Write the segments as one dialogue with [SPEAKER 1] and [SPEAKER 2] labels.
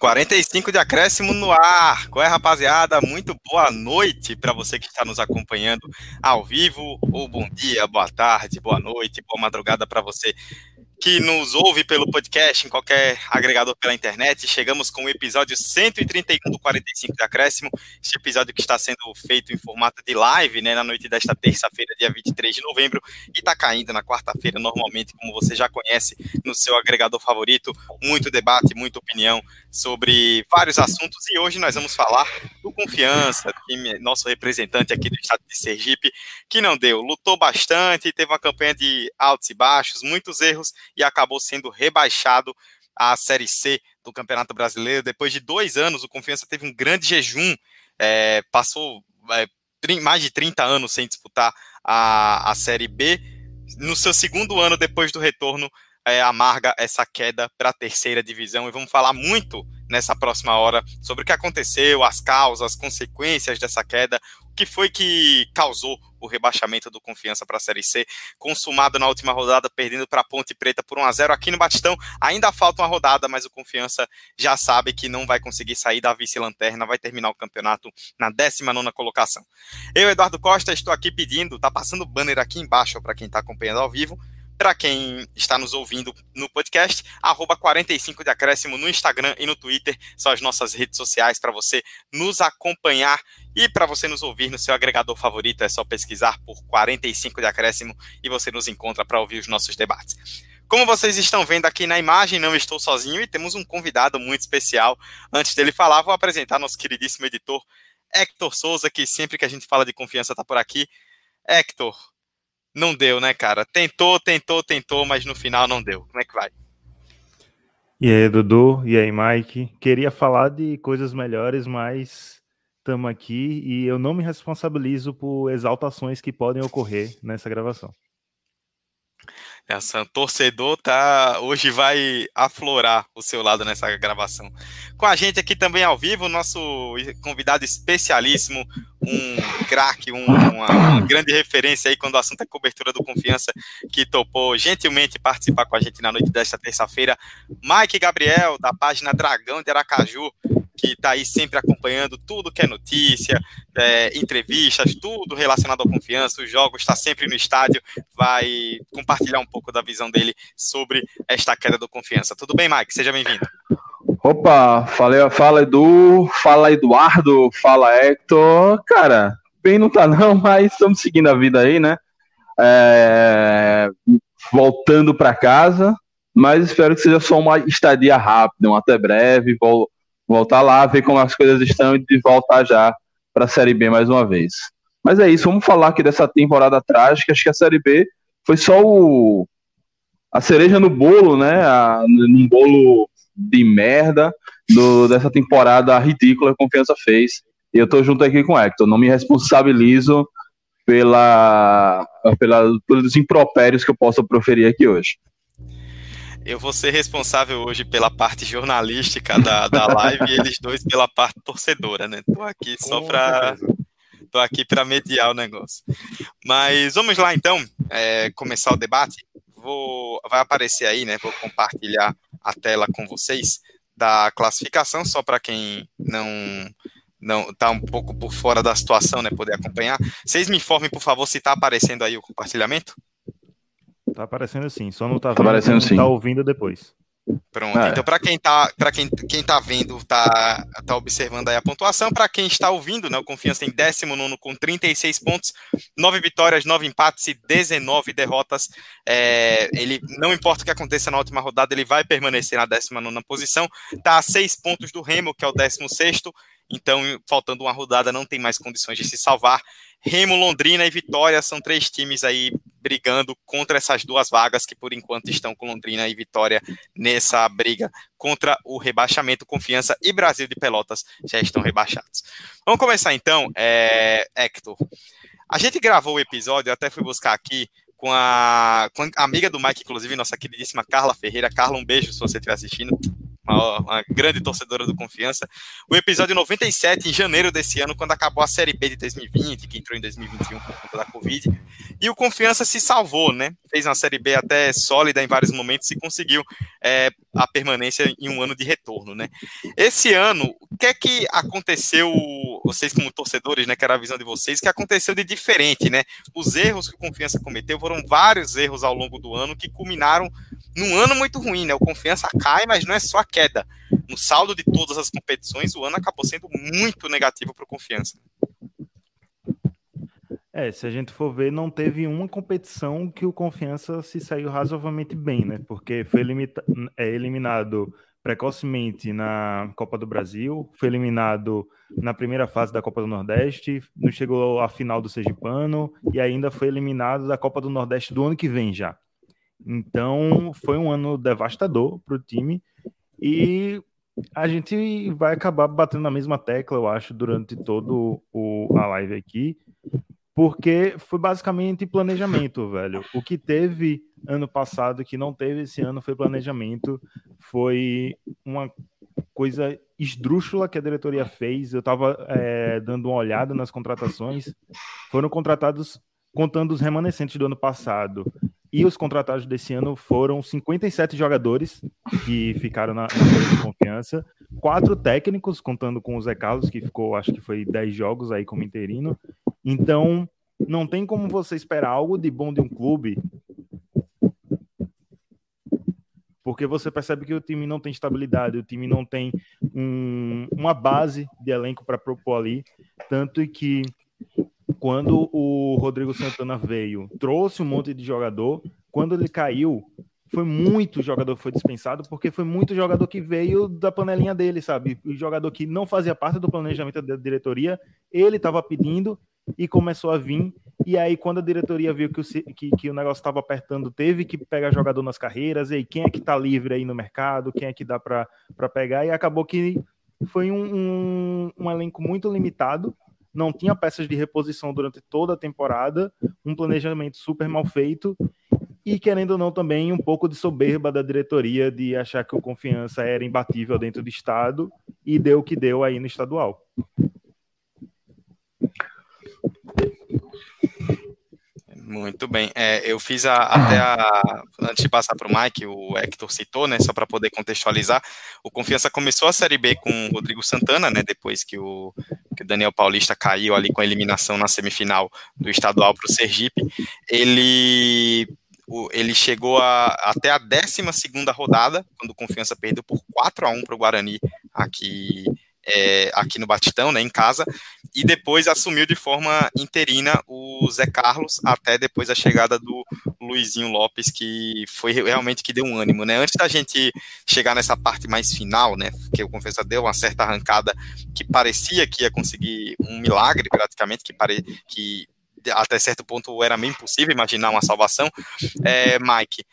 [SPEAKER 1] 45 de acréscimo no ar. Qual é, rapaziada? Muito boa noite para você que está nos acompanhando ao vivo, ou bom dia, boa tarde, boa noite, boa madrugada para você que nos ouve pelo podcast, em qualquer agregador pela internet. Chegamos com o episódio 131 do 45 de Acréscimo, este episódio que está sendo feito em formato de live, né, na noite desta terça-feira, dia 23 de novembro, e está caindo na quarta-feira, normalmente, como você já conhece, no seu agregador favorito. Muito debate, muita opinião sobre vários assuntos, e hoje nós vamos falar do Confiança, nosso representante aqui do estado de Sergipe, que não deu, lutou bastante, teve uma campanha de altos e baixos, muitos erros, e acabou sendo rebaixado à Série C do Campeonato Brasileiro. Depois de dois anos, o Confiança teve um grande jejum, é, passou é, mais de 30 anos sem disputar a, a Série B. No seu segundo ano depois do retorno, é, amarga essa queda para a terceira divisão. E vamos falar muito nessa próxima hora sobre o que aconteceu, as causas, as consequências dessa queda, que foi que causou o rebaixamento do Confiança para a Série C, consumado na última rodada, perdendo para a Ponte Preta por 1 a 0 aqui no Batistão. Ainda falta uma rodada, mas o Confiança já sabe que não vai conseguir sair da vice-lanterna, vai terminar o campeonato na 19 colocação. Eu, Eduardo Costa, estou aqui pedindo, tá passando o banner aqui embaixo para quem está acompanhando ao vivo, para quem está nos ouvindo no podcast, arroba 45 de acréscimo no Instagram e no Twitter, são as nossas redes sociais para você nos acompanhar e para você nos ouvir no seu agregador favorito, é só pesquisar por 45 de acréscimo e você nos encontra para ouvir os nossos debates. Como vocês estão vendo aqui na imagem, não estou sozinho e temos um convidado muito especial. Antes dele falar, vou apresentar nosso queridíssimo editor, Hector Souza, que sempre que a gente fala de confiança está por aqui. Hector, não deu, né, cara? Tentou, tentou, tentou, mas no final não deu. Como é que vai?
[SPEAKER 2] E aí, Dudu? E aí, Mike? Queria falar de coisas melhores, mas estamos aqui e eu não me responsabilizo por exaltações que podem ocorrer nessa gravação.
[SPEAKER 1] Essa torcedor tá hoje vai aflorar o seu lado nessa gravação. Com a gente aqui também ao vivo, nosso convidado especialíssimo, um craque, um, uma, uma, grande referência aí quando o assunto é cobertura do confiança, que topou gentilmente participar com a gente na noite desta terça-feira, Mike Gabriel, da página Dragão de Aracaju, que está aí sempre acompanhando tudo que é notícia, é, entrevistas, tudo relacionado à confiança, os jogos, está sempre no estádio, vai compartilhar um pouco da visão dele sobre esta queda do confiança. Tudo bem, Mike? Seja bem-vindo.
[SPEAKER 3] Opa, fala, fala Edu, fala Eduardo, fala Hector. Cara, bem não tá não, mas estamos seguindo a vida aí, né? É, voltando para casa, mas espero que seja só uma estadia rápida, um até breve, vou voltar lá, ver como as coisas estão e voltar já para a Série B mais uma vez. Mas é isso, vamos falar aqui dessa temporada trágica. Acho que a Série B foi só o, a cereja no bolo, né? A, num bolo de merda do, dessa temporada ridícula que a Confiança fez. E eu tô junto aqui com o Hector. Não me responsabilizo pela, pela, pelos impropérios que eu possa proferir aqui hoje.
[SPEAKER 1] Eu vou ser responsável hoje pela parte jornalística da, da live e eles dois pela parte torcedora, né? Tô aqui só para tô aqui para mediar o negócio. Mas vamos lá então, é, começar o debate. Vou, vai aparecer aí, né? Vou compartilhar a tela com vocês da classificação, só para quem não não tá um pouco por fora da situação, né? Poder acompanhar. Vocês me informem, por favor, se está aparecendo aí o compartilhamento.
[SPEAKER 2] Tá aparecendo sim, só não tá, tá aparecendo sim. tá ouvindo depois.
[SPEAKER 1] Pronto. É. Então, para quem tá, para quem, quem tá vendo, tá, tá observando aí a pontuação. Para quem está ouvindo, né, o Confiança tem 19 com 36 pontos, 9 vitórias, 9 empates e 19 derrotas. É, ele não importa o que aconteça na última rodada, ele vai permanecer na 19 posição. Tá a 6 pontos do Remo, que é o 16 então, faltando uma rodada, não tem mais condições de se salvar. Remo, Londrina e Vitória são três times aí brigando contra essas duas vagas que por enquanto estão com Londrina e Vitória nessa briga contra o rebaixamento. Confiança e Brasil de Pelotas já estão rebaixados. Vamos começar então, é, Hector. A gente gravou o episódio, até fui buscar aqui com a, com a amiga do Mike, inclusive, nossa queridíssima Carla Ferreira. Carla, um beijo se você estiver assistindo uma, uma, grande torcedora do Confiança. O episódio 97, em janeiro desse ano, quando acabou a Série B de 2020, que entrou em 2021 por conta da Covid. E o Confiança se salvou, né? Fez uma Série B até sólida em vários momentos e conseguiu é, a permanência em um ano de retorno, né? Esse ano, o que é que aconteceu, vocês como torcedores, né, que era a visão de vocês, que aconteceu de diferente, né? Os erros que o Confiança cometeu foram vários erros ao longo do ano que culminaram num ano muito ruim, né? O Confiança cai, mas não é só a queda. No saldo de todas as competições, o ano acabou sendo muito negativo para o Confiança.
[SPEAKER 2] É, se a gente for ver, não teve uma competição que o Confiança se saiu razoavelmente bem, né? Porque foi é, eliminado precocemente na Copa do Brasil, foi eliminado na primeira fase da Copa do Nordeste, não chegou à final do Sergipano e ainda foi eliminado da Copa do Nordeste do ano que vem já. Então, foi um ano devastador para o time e a gente vai acabar batendo na mesma tecla, eu acho, durante todo o, a live aqui, porque foi basicamente planejamento, velho. O que teve ano passado que não teve esse ano foi planejamento, foi uma coisa esdrúxula que a diretoria fez. Eu estava é, dando uma olhada nas contratações, foram contratados contando os remanescentes do ano passado. E os contratados desse ano foram 57 jogadores que ficaram na, na confiança, quatro técnicos, contando com o Zé Carlos, que ficou, acho que foi 10 jogos aí como interino. Então, não tem como você esperar algo de bom de um clube, porque você percebe que o time não tem estabilidade, o time não tem um, uma base de elenco para propor ali, tanto que quando o Rodrigo Santana veio, trouxe um monte de jogador. Quando ele caiu, foi muito jogador que foi dispensado, porque foi muito jogador que veio da panelinha dele, sabe? O jogador que não fazia parte do planejamento da diretoria, ele estava pedindo e começou a vir. E aí, quando a diretoria viu que o, que, que o negócio estava apertando, teve que pegar jogador nas carreiras. E aí, quem é que está livre aí no mercado? Quem é que dá para pegar? E acabou que foi um, um, um elenco muito limitado não tinha peças de reposição durante toda a temporada, um planejamento super mal feito e, querendo ou não, também um pouco de soberba da diretoria de achar que o Confiança era imbatível dentro do Estado e deu o que deu aí no estadual.
[SPEAKER 1] Muito bem. É, eu fiz a, até a. Antes de passar para o Mike, o Hector citou, né? Só para poder contextualizar. O Confiança começou a Série B com o Rodrigo Santana, né? Depois que o, que o Daniel Paulista caiu ali com a eliminação na semifinal do estadual para o Sergipe. Ele ele chegou a, até a 12 rodada, quando o Confiança perdeu por 4 a 1 para o Guarani aqui é, aqui no Batistão, né, em casa, e depois assumiu de forma interina o Zé Carlos, até depois a chegada do Luizinho Lopes, que foi realmente que deu um ânimo, né, antes da gente chegar nessa parte mais final, né, que o Confessa deu uma certa arrancada que parecia que ia conseguir um milagre, praticamente, que, pare, que até certo ponto era meio impossível imaginar uma salvação, é, Mike,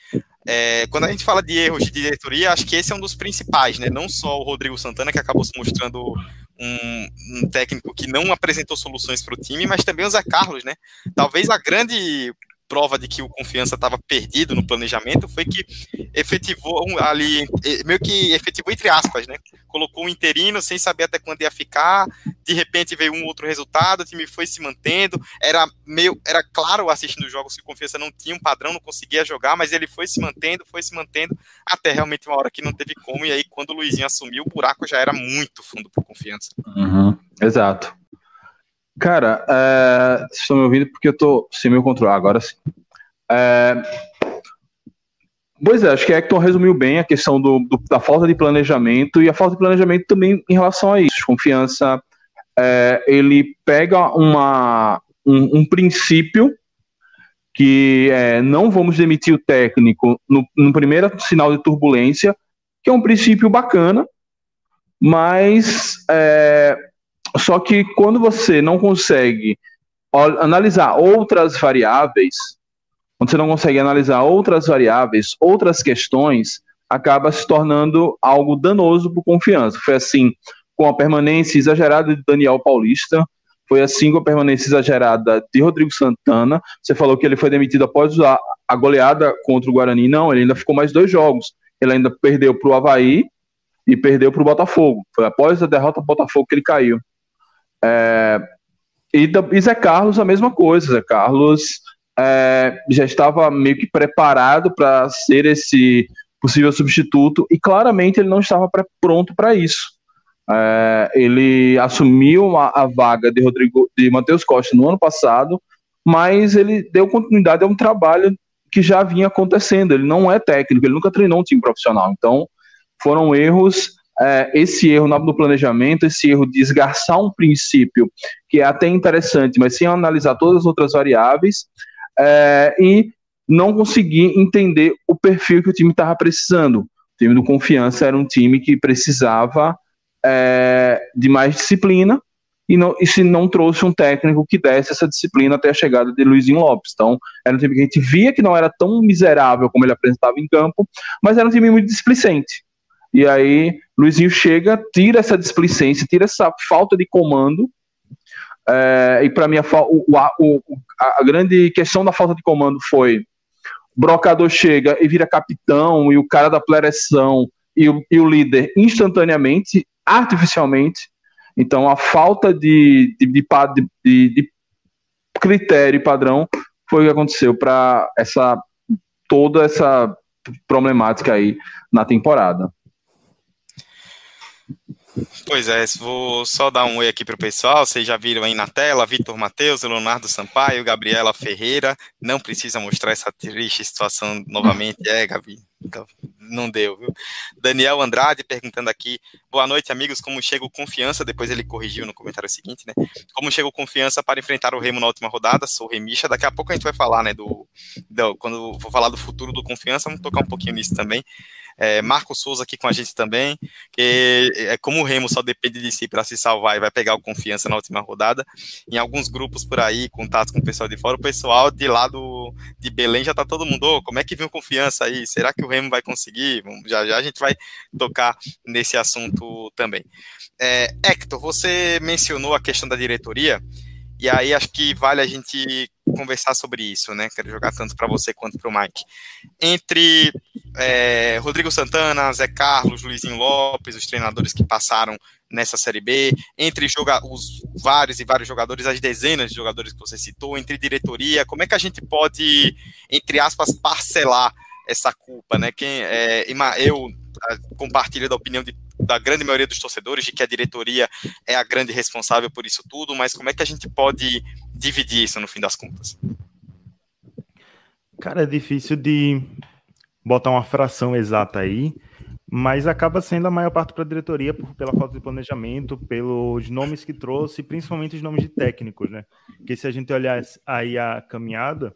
[SPEAKER 1] é, quando a gente fala de erros de diretoria, acho que esse é um dos principais, né? Não só o Rodrigo Santana, que acabou se mostrando um, um técnico que não apresentou soluções para o time, mas também o Zé Carlos, né? Talvez a grande prova de que o Confiança estava perdido no planejamento foi que efetivou ali, meio que efetivou entre aspas, né? Colocou um interino sem saber até quando ia ficar, de repente veio um outro resultado, o time foi se mantendo, era meio, era claro assistindo os jogos que o Confiança não tinha um padrão, não conseguia jogar, mas ele foi se mantendo, foi se mantendo, até realmente uma hora que não teve como, e aí quando o Luizinho assumiu, o buraco já era muito fundo para Confiança.
[SPEAKER 3] Uhum, exato. Cara, é, vocês estão me ouvindo porque eu tô sem meu controle. Agora sim. É, pois é, acho que Hector resumiu bem a questão do, do, da falta de planejamento e a falta de planejamento também em relação a isso. Confiança, é, ele pega uma, um, um princípio que é, não vamos demitir o técnico no, no primeiro sinal de turbulência, que é um princípio bacana, mas é, só que quando você não consegue analisar outras variáveis, quando você não consegue analisar outras variáveis, outras questões, acaba se tornando algo danoso para confiança. Foi assim com a permanência exagerada de Daniel Paulista, foi assim com a permanência exagerada de Rodrigo Santana. Você falou que ele foi demitido após a, goleada contra o Guarani. Não, ele ainda ficou mais dois jogos. Ele ainda perdeu para o Havaí e perdeu para o Botafogo. Foi após a derrota do Botafogo que ele caiu. É, e, e Zé Carlos, a mesma coisa. Zé Carlos é, já estava meio que preparado para ser esse possível substituto e claramente ele não estava pronto para isso. É, ele assumiu a, a, vaga de Rodrigo de Matheus Costa no ano passado, mas ele deu continuidade a um trabalho que já vinha acontecendo. Ele não é técnico, ele nunca treinou um time profissional. Então, foram erros. É, esse erro no planejamento, esse erro de esgarçar um princípio que é até interessante, mas sem analisar todas as outras variáveis, é, e não conseguir entender o perfil que o time estava precisando. O time do Confiança era um time que precisava é, de mais disciplina e, não, e se não trouxe um técnico que desse essa disciplina até a chegada de Luizinho Lopes. Então, era um time que a gente via que não era tão miserável como ele apresentava em campo, mas era um time muito displicente. E aí, Luizinho chega, tira essa displicência, tira essa falta de comando. É, e para mim, a, o, o, a, a grande questão da falta de comando foi Brocador chega e vira capitão, e o cara da plereção e o, e o líder instantaneamente, artificialmente. Então, a falta de, de, de, de critério e padrão foi o que aconteceu para essa toda essa problemática aí na temporada.
[SPEAKER 1] Pois é, vou só dar um oi aqui para o pessoal. Vocês já viram aí na tela: Vitor Matheus, Leonardo Sampaio, Gabriela Ferreira. Não precisa mostrar essa triste situação novamente, é, Gabi? Então, não deu, viu? Daniel Andrade perguntando aqui: boa noite, amigos. Como chega o confiança? Depois ele corrigiu no comentário seguinte, né? Como chega o confiança para enfrentar o Remo na última rodada? Sou remista. Daqui a pouco a gente vai falar, né? Do, do quando for falar do futuro do confiança, vamos tocar um pouquinho nisso também. É, Marco Souza aqui com a gente também, é como o Remo só depende de si para se salvar e vai pegar o confiança na última rodada. Em alguns grupos por aí, contatos com o pessoal de fora, o pessoal de lá do, de Belém já tá todo mundo, oh, como é que viu confiança aí? Será que o Remo vai conseguir? Já já a gente vai tocar nesse assunto também. É, Hector, você mencionou a questão da diretoria, e aí acho que vale a gente conversar sobre isso, né? Quero jogar tanto para você quanto para o Mike. Entre é, Rodrigo Santana, Zé Carlos, Luizinho Lopes, os treinadores que passaram nessa Série B, entre os vários e vários jogadores, as dezenas de jogadores que você citou, entre diretoria, como é que a gente pode, entre aspas, parcelar essa culpa, né? Quem, é, eu compartilho da opinião de da grande maioria dos torcedores de que a diretoria é a grande responsável por isso tudo, mas como é que a gente pode dividir isso no fim das contas?
[SPEAKER 2] Cara, é difícil de botar uma fração exata aí, mas acaba sendo a maior parte para a diretoria por, pela falta de planejamento, pelos nomes que trouxe, principalmente os nomes de técnicos, né? Porque se a gente olhar aí a caminhada,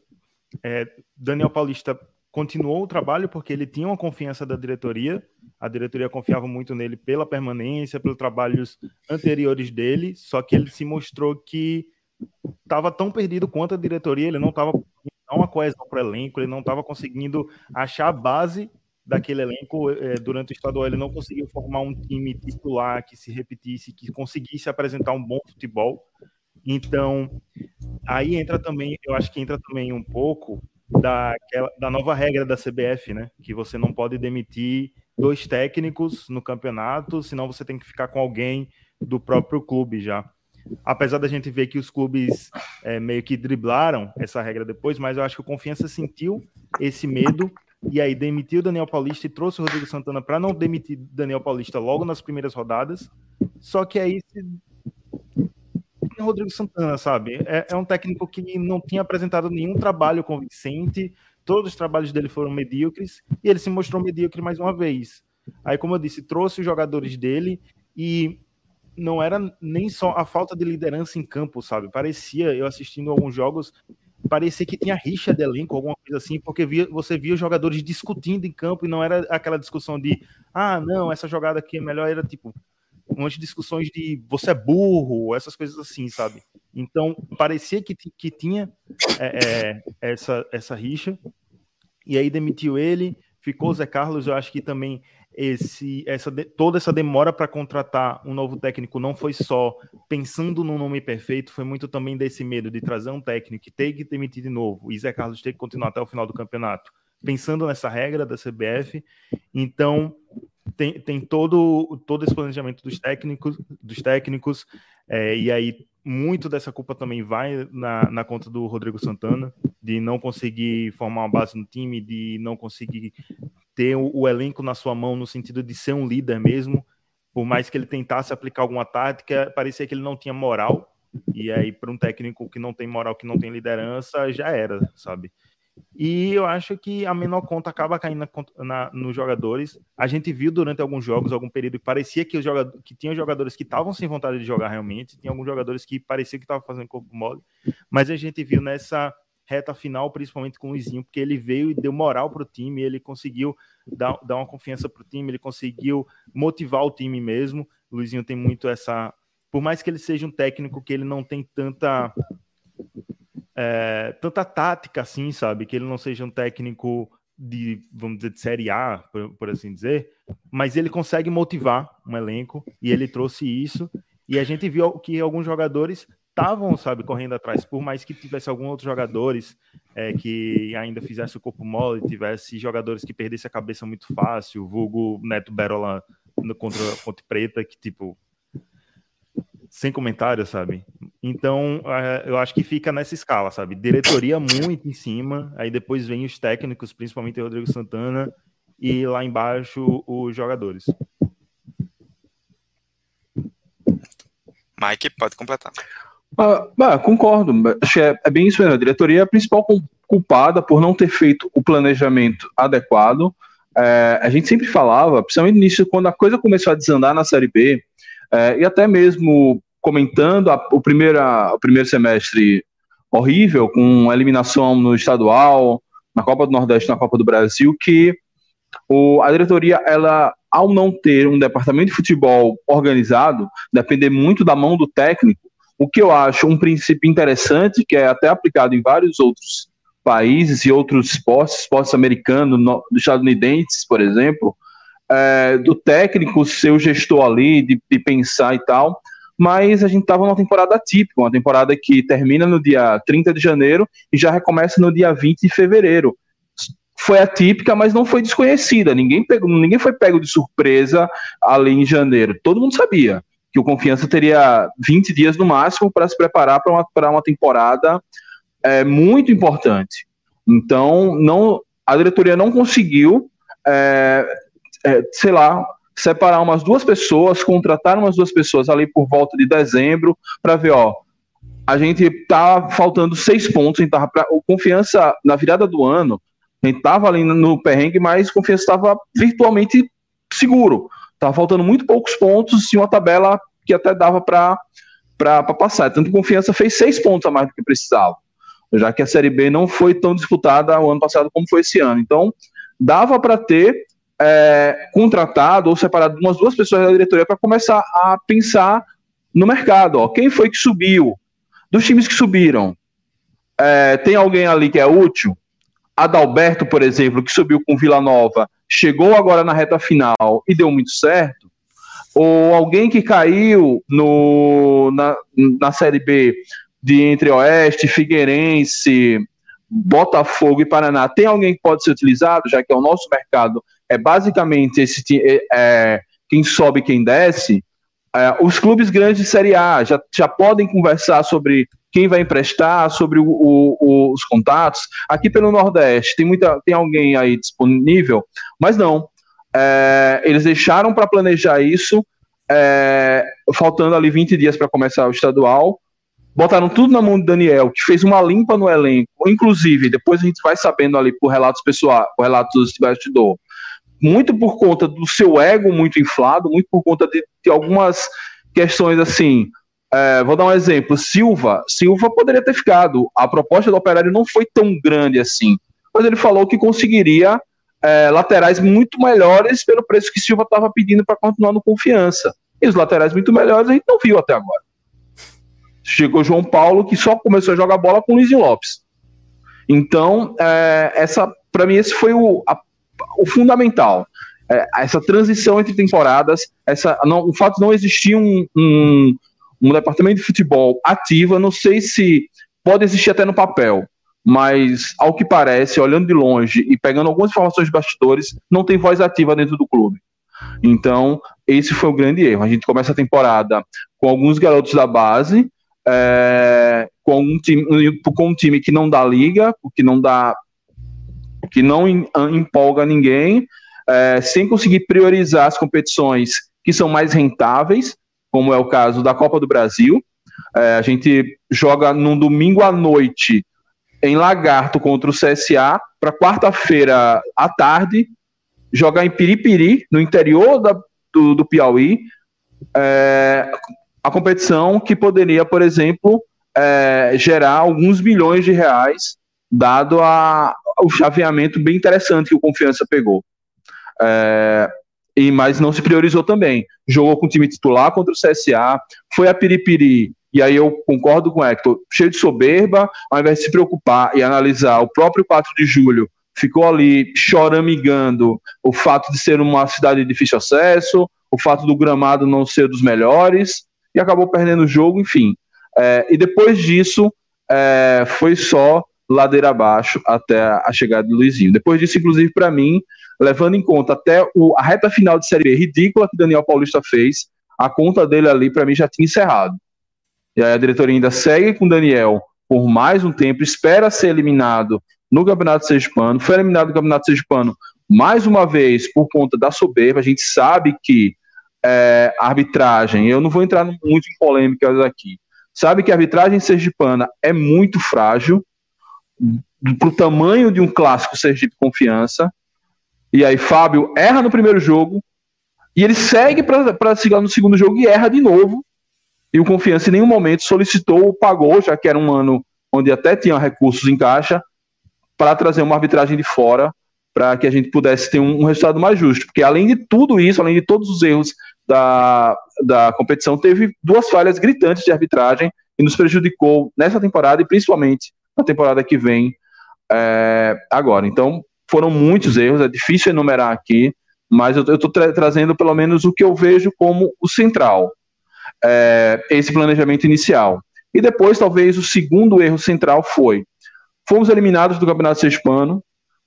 [SPEAKER 2] é, Daniel Paulista continuou o trabalho porque ele tinha uma confiança da diretoria, a diretoria confiava muito nele pela permanência, pelos trabalhos anteriores dele, só que ele se mostrou que estava tão perdido quanto a diretoria, ele não estava dar uma coesão para o elenco, ele não estava conseguindo achar a base daquele elenco é, durante o estadual, ele não conseguiu formar um time titular que se repetisse, que conseguisse apresentar um bom futebol. Então, aí entra também, eu acho que entra também um pouco da, da nova regra da CBF, né? Que você não pode demitir dois técnicos no campeonato, senão você tem que ficar com alguém do próprio clube já. Apesar da gente ver que os clubes é, meio que driblaram essa regra depois, mas eu acho que o Confiança sentiu esse medo e aí demitiu Daniel Paulista e trouxe o Rodrigo Santana para não demitir Daniel Paulista logo nas primeiras rodadas. Só que aí Rodrigo Santana, sabe? É, é, um técnico que não tinha apresentado nenhum trabalho convincente, todos os trabalhos dele foram medíocres, e ele se mostrou medíocre mais uma vez. Aí, como eu disse, trouxe os jogadores dele e não era nem só a falta de liderança em campo, sabe? Parecia, eu assistindo alguns jogos, parecia que tinha rixa de elenco, alguma coisa assim, porque via, você via os jogadores discutindo em campo e não era aquela discussão de, ah, não, essa jogada aqui é melhor, era tipo, umas discussões de você é burro, essas coisas assim, sabe? Então, parecia que, que tinha é, é, essa, essa rixa, e aí demitiu ele, ficou o Zé Carlos, eu acho que também esse, essa, toda essa demora para contratar um novo técnico não foi só pensando no nome perfeito, foi muito também desse medo de trazer um técnico que tem que demitir de novo e Zé Carlos ter que continuar até o final do campeonato, pensando nessa regra da CBF. Então, tem, tem todo, todo esse planejamento dos técnicos, dos técnicos é, e aí muito dessa culpa também vai na, na conta do Rodrigo Santana, de não conseguir formar uma base no time, de não conseguir ter o, o, elenco na sua mão no sentido de ser um líder mesmo. Por mais que ele tentasse aplicar alguma tática, parecia que ele não tinha moral. E aí, para um técnico que não tem moral, que não tem liderança, já era, sabe? E eu acho que a menor conta acaba caindo na, na, nos jogadores. A gente viu durante alguns jogos, algum período, que parecia que, os jogadores, que tinha jogadores que estavam sem vontade de jogar realmente, tinha alguns jogadores que parecia que estavam fazendo corpo mole, mas a gente viu nessa reta final, principalmente com o Luizinho, porque ele veio e deu moral para o time, ele conseguiu dar, dar uma confiança para o time, ele conseguiu motivar o time mesmo. O Luizinho tem muito essa. Por mais que ele seja um técnico que ele não tem tanta é, tanta tática assim, sabe? Que ele não seja um técnico de, vamos dizer, de Série A, por, por, assim dizer, mas ele consegue motivar um elenco e ele trouxe isso. E a gente viu que alguns jogadores estavam, sabe, correndo atrás, por mais que tivesse alguns outros jogadores é, que ainda fizesse o corpo mole, tivesse jogadores que perdessem a cabeça muito fácil, vulgo Neto Berola contra a Ponte Preta, que tipo, sem comentário, sabe? Então, é, eu acho que fica nessa escala, sabe? Diretoria muito em cima, aí depois vem os técnicos, principalmente o Rodrigo Santana, e lá embaixo os jogadores.
[SPEAKER 1] Mike, pode completar.
[SPEAKER 3] Ah, ah, concordo, acho que é, é, bem isso mesmo. A diretoria é a principal culpada por não ter feito o planejamento adequado. É, a gente sempre falava, principalmente no início, quando a coisa começou a desandar na Série B, é, e até mesmo comentando a, o, primeira, o primeiro semestre horrível, com eliminação no estadual, na Copa do Nordeste, na Copa do Brasil, que o, a diretoria, ela, ao não ter um departamento de futebol organizado, depender muito da mão do técnico, o que eu acho um princípio interessante, que é até aplicado em vários outros países e outros esportes, esportes americanos, no, estadunidenses, por exemplo, é, do técnico ser o gestor ali, de, de pensar e tal, mas a gente estava numa temporada típica, uma temporada que termina no dia 30 de janeiro e já recomeça no dia 20 de fevereiro. Foi atípica, mas não foi desconhecida. Ninguém, pegou, ninguém foi pego de surpresa ali em janeiro. Todo mundo sabia que o Confiança teria 20 dias no máximo para se preparar para uma, uma temporada é, muito importante. Então, não, a diretoria não conseguiu é, é, sei lá, separar umas duas pessoas, contratar umas duas pessoas ali por volta de dezembro, para ver, ó, a gente tá faltando seis pontos, pra, o confiança na virada do ano, a gente tava ali no perrengue, mas confiança estava virtualmente seguro. Tava faltando muito poucos pontos e uma tabela que até dava para passar. Tanto que confiança fez seis pontos a mais do que precisava, já que a Série B não foi tão disputada o ano passado como foi esse ano. Então, dava para ter é, contratado ou separado umas duas pessoas da diretoria para começar a pensar no mercado. Ó, quem foi que subiu? Dos times que subiram, é, tem alguém ali que é útil? Adalberto, por exemplo, que subiu com Vila Nova, chegou agora na reta final e deu muito certo? Ou alguém que caiu no, na, na Série B de entre Oeste, Figueirense, Botafogo e Paraná, tem alguém que pode ser utilizado, já que é o nosso mercado é basicamente esse é, é, quem sobe quem desce, é, os clubes grandes de Série A já, já podem conversar sobre quem vai emprestar, sobre o, o, os contatos. Aqui pelo Nordeste tem muita, tem alguém aí disponível, mas não. É, eles deixaram para planejar isso, é, faltando ali 20 dias para começar o estadual. Botaram tudo na mão do Daniel, que fez uma limpa no elenco. Inclusive, depois a gente vai sabendo ali por relatos pessoais, por relatos de bastidor, muito por conta do seu ego muito inflado, muito por conta de, de algumas questões assim. É, vou dar um exemplo: Silva. Silva poderia ter ficado. A proposta do Operário não foi tão grande assim, mas ele falou que conseguiria é, laterais muito melhores pelo preço que Silva estava pedindo para continuar no confiança. E os laterais muito melhores a gente não viu até agora. Chegou João Paulo, que só começou a jogar bola com o Luizinho Lopes. Então, é, essa, para mim, esse foi o, a, o fundamental. É, essa transição entre temporadas, essa, não, o fato de não existir um, um, um departamento de futebol ativo, eu não sei se pode existir até no papel, mas ao que parece, olhando de longe e pegando algumas informações de bastidores, não tem voz ativa dentro do clube. Então, esse foi o grande erro. A gente começa a temporada com alguns garotos da base, é, com, um time, com um time que não dá liga, que não dá, que não empolga ninguém, é, sem conseguir priorizar as competições que são mais rentáveis, como é o caso da Copa do Brasil. É, a gente joga num domingo à noite em Lagarto contra o CSA, para quarta-feira à tarde, jogar em Piripiri, no interior da, do, do Piauí, é, a competição que poderia, por exemplo, é, gerar alguns milhões de reais, dado a, o chaveamento bem interessante que o Confiança pegou. É, e mas não se priorizou também. Jogou com o time titular contra o CSA, foi a Piripiri, e aí eu concordo com o Hector, cheio de soberba, ao invés de se preocupar e analisar o próprio 4 de julho, ficou ali choramingando o fato de ser uma cidade de difícil acesso, o fato do gramado não ser dos melhores, e acabou perdendo o jogo, enfim. É, e depois disso, é, foi só ladeira abaixo até a chegada do Luizinho. Depois disso, inclusive, para mim, levando em conta até o, a reta final de Série B ridícula que Daniel Paulista fez, a conta dele ali, para mim, já tinha encerrado. E aí a diretoria ainda segue com Daniel por mais um tempo, espera ser eliminado no Campeonato Sergipano, foi eliminado no Campeonato Sergipano mais uma vez por conta da soberba. A gente sabe que é, arbitragem, eu não vou entrar muito em polêmicas aqui, sabe que a arbitragem sergipana é muito frágil para o tamanho de um clássico Sergipe Confiança. E aí Fábio erra no primeiro jogo e ele segue para chegar no segundo jogo e erra de novo. E o Confiança em nenhum momento solicitou ou pagou, já que era um ano onde até tinha recursos em caixa, para trazer uma arbitragem de fora para que a gente pudesse ter um, um, resultado mais justo. Porque além de tudo isso, além de todos os erros da, da competição, teve duas falhas gritantes de arbitragem e nos prejudicou nessa temporada e principalmente na temporada que vem é, agora. Então, foram muitos erros, é difícil enumerar aqui, mas eu estou tra trazendo pelo menos o que eu vejo como o central, é, esse planejamento inicial. E depois, talvez, o segundo erro central foi: fomos eliminados do Campeonato Sergipano,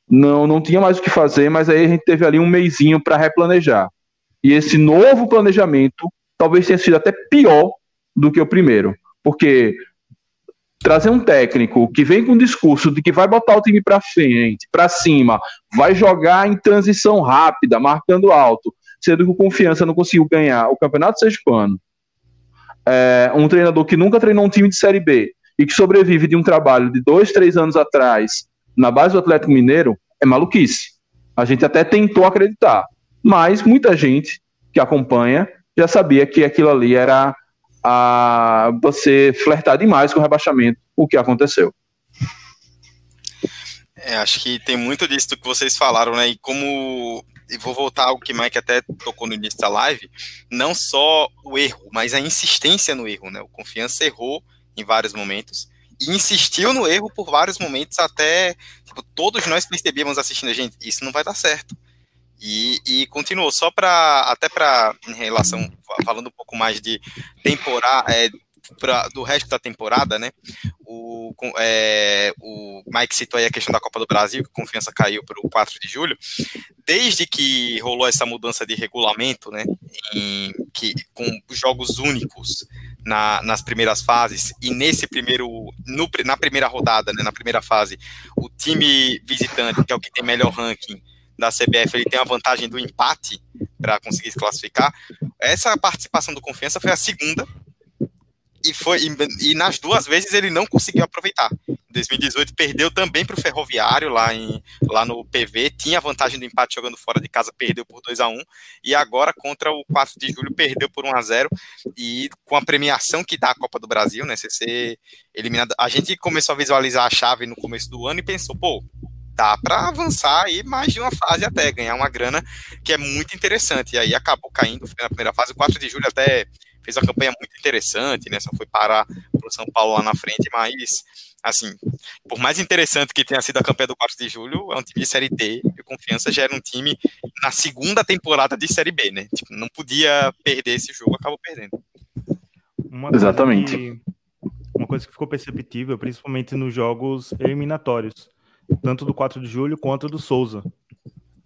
[SPEAKER 3] não, não tinha mais o que fazer, mas aí a gente teve ali um meizinho para replanejar. E esse novo planejamento talvez tenha sido até pior do que o primeiro, porque trazer um técnico que vem com um discurso de que vai botar o time para frente, para cima, vai jogar em transição rápida, marcando alto, sendo que o Confiança não conseguiu ganhar o Campeonato Sergipano. É, um treinador que nunca treinou um time de Série B e que sobrevive de um trabalho de dois, três anos atrás na base do Atlético Mineiro é maluquice. A gente até tentou acreditar, mas muita gente que acompanha já sabia que aquilo ali era a você flertar demais com o rebaixamento, o que aconteceu.
[SPEAKER 1] É, acho que tem muito disso que vocês falaram, né? E como e vou voltar ao que Mike até tocou no início da live, não só o erro, mas a insistência no erro, né? O Confiança errou em vários momentos e insistiu no erro por vários momentos até tipo, todos nós percebíamos assistindo a gente, isso não vai dar certo. E, e continuou só para até para em relação falando um pouco mais de temporada é, pra, do resto da temporada, né? O, é, o Mike citou aí a questão da Copa do Brasil, que a confiança caiu para o 4 de julho. Desde que rolou essa mudança de regulamento, né? Em, que, com jogos únicos na, nas primeiras fases, e nesse primeiro, no, na primeira rodada, né, na primeira fase, o time visitante, que é o que tem melhor ranking da CBF, ele tem a vantagem do empate para conseguir se classificar. Essa participação do Confiança foi a segunda e foi e, e, nas duas vezes ele não conseguiu aproveitar. Em 2018 perdeu também para o Ferroviário lá em lá no PV, tinha a vantagem do empate jogando fora de casa, perdeu por 2 a 1 e agora contra o 4 de julho perdeu por 1 a 0 e com a premiação que dá a Copa do Brasil, né, ser eliminado. A gente começou a visualizar a chave no começo do ano e pensou, pô, dá para avançar aí mais de uma fase até ganhar uma grana que é muito interessante. E aí acabou caindo na primeira fase, o 4 de julho até fez uma campanha muito interessante, né? Só foi parar o São Paulo lá na frente, mas assim, por mais interessante que tenha sido a campanha do 4 de julho, é um time de Série D, e Confiança já era um time na segunda temporada de Série B, né? Tipo, não podia perder esse jogo, acabou perdendo.
[SPEAKER 2] Uma
[SPEAKER 3] Exatamente.
[SPEAKER 2] Coisa que, uma coisa que ficou perceptível, principalmente nos jogos eliminatórios, tanto do 4 de julho quanto do Souza.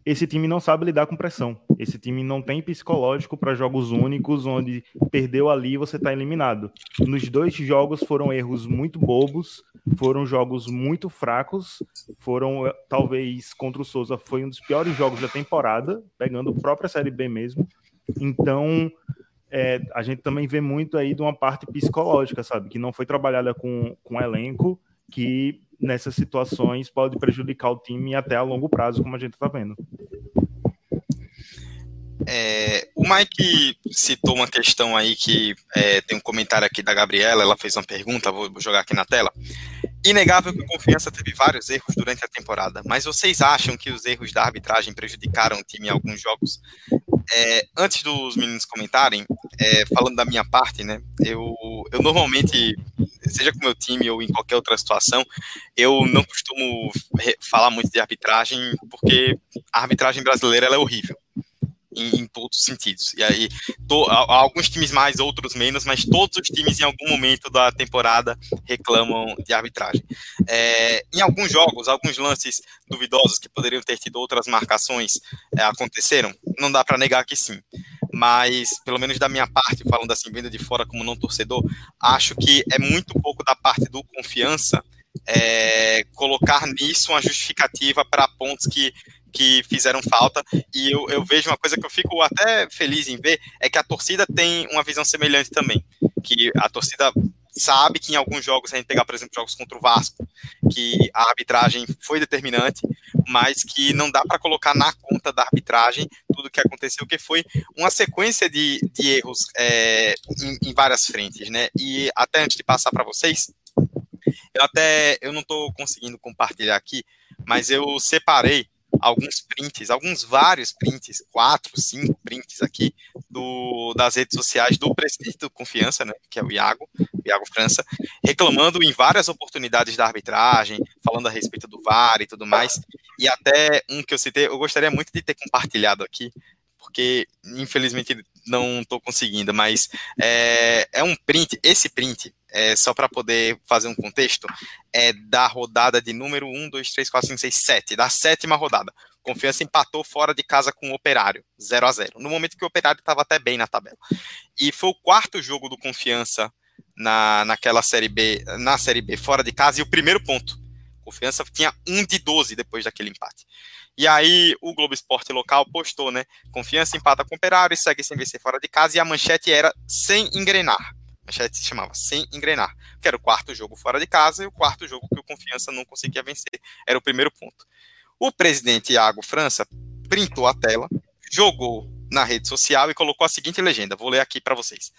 [SPEAKER 2] Esse time não sabe lidar com pressão. Esse time não tem psicológico para jogos únicos, onde perdeu ali e você está eliminado. Nos dois jogos foram erros muito bobos, foram jogos muito fracos, foram eh, talvez contra o Souza foi um dos piores jogos da temporada, pegando a própria Série B mesmo. Então, é, a gente também vê muito aí de uma parte psicológica, sabe? Que não foi trabalhada com, com elenco, que nessas situações pode prejudicar o time até a longo prazo, como a gente está vendo.
[SPEAKER 1] É, o Mike citou uma questão aí que é, tem um comentário aqui da Gabriela, ela fez uma pergunta, vou, jogar aqui na tela. Inegável que o Confiança teve vários erros durante a temporada, mas vocês acham que os erros da arbitragem prejudicaram o time em alguns jogos? É, antes dos meninos comentarem, é, falando da minha parte, né? Eu, eu normalmente, seja com meu time ou em qualquer outra situação, eu não costumo falar muito de arbitragem, porque a arbitragem brasileira é horrível em, em, todos os sentidos. E aí, to, alguns times mais, outros menos, mas todos os times em algum momento da temporada reclamam de arbitragem. É, em alguns jogos, alguns lances duvidosos que poderiam ter tido outras marcações é, aconteceram. Não dá para negar que sim. Mas, pelo menos da minha parte, falando assim, vindo de fora como não torcedor, acho que é muito pouco da parte do confiança é, colocar nisso uma justificativa para pontos que que fizeram falta. E eu, eu vejo uma coisa que eu fico até feliz em ver, é que a torcida tem uma visão semelhante também. Que a torcida sabe que em alguns jogos, a gente pegar, por exemplo, jogos contra o Vasco, que a arbitragem foi determinante, mas que não dá para colocar na conta da arbitragem tudo que aconteceu, que foi uma sequência de, de erros é, em, em, várias frentes, né? E até antes de passar para vocês, eu até eu não estou conseguindo compartilhar aqui, mas eu separei alguns prints, alguns vários prints, quatro, cinco prints aqui do, das redes sociais do presidente do Confiança, né, que é o Iago, Iago França, reclamando em várias oportunidades da arbitragem, falando a respeito do VAR e tudo mais, e até um que eu citei, eu gostaria muito de ter compartilhado aqui, porque infelizmente não estou conseguindo, mas é, é um print, esse print é, só para poder fazer um contexto, é da rodada de número 1, 2, 3, 4, 5, 6, 7, da sétima rodada. Confiança empatou fora de casa com o Operário, 0 a 0 no momento que o Operário estava até bem na tabela. E foi o quarto jogo do Confiança na, naquela Série B, na Série B, fora de casa, e o primeiro ponto. Confiança tinha 1 de 12 depois daquele empate. E aí o Globo Esporte local postou, né? Confiança empata com o Operário e segue sem vencer fora de casa, e a manchete era sem engrenar manchete se chamava Sem Engrenar, que era o quarto jogo fora de casa e o quarto jogo que o Confiança não conseguia vencer. Era o primeiro ponto. O presidente Iago França printou a tela, jogou na rede social e colocou a seguinte legenda: vou ler aqui para vocês.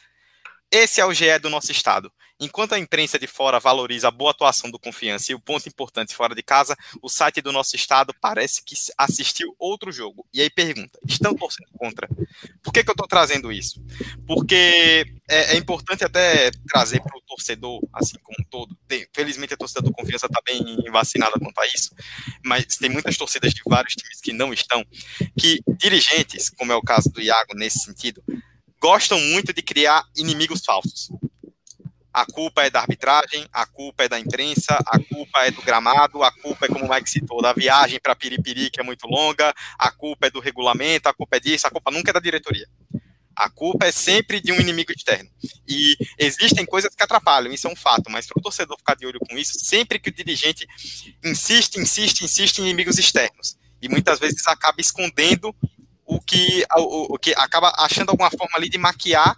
[SPEAKER 1] Esse é o GE do nosso estado. Enquanto a imprensa de fora valoriza a boa atuação do Confiança e o ponto importante fora de casa, o site do nosso estado parece que assistiu outro jogo. E aí pergunta: estão torcendo contra? Por que, que eu estou trazendo isso? Porque é, é importante até trazer para o torcedor, assim como um todo. Tem, felizmente a torcida do Confiança está bem vacinada quanto a isso, mas tem muitas torcidas de vários times que não estão, que dirigentes, como é o caso do Iago nesse sentido, gostam muito de criar inimigos falsos a culpa é da arbitragem, a culpa é da imprensa, a culpa é do gramado, a culpa é, como o Mike citou, da viagem para Piripiri, que é muito longa, a culpa é do regulamento, a culpa é disso, a culpa nunca é da diretoria. A culpa é sempre de um inimigo externo. E existem coisas que atrapalham, isso é um fato, mas para o torcedor ficar de olho com isso, sempre que o dirigente insiste, insiste, insiste em inimigos externos, e muitas vezes acaba escondendo o que, o, o que acaba achando alguma forma ali de maquiar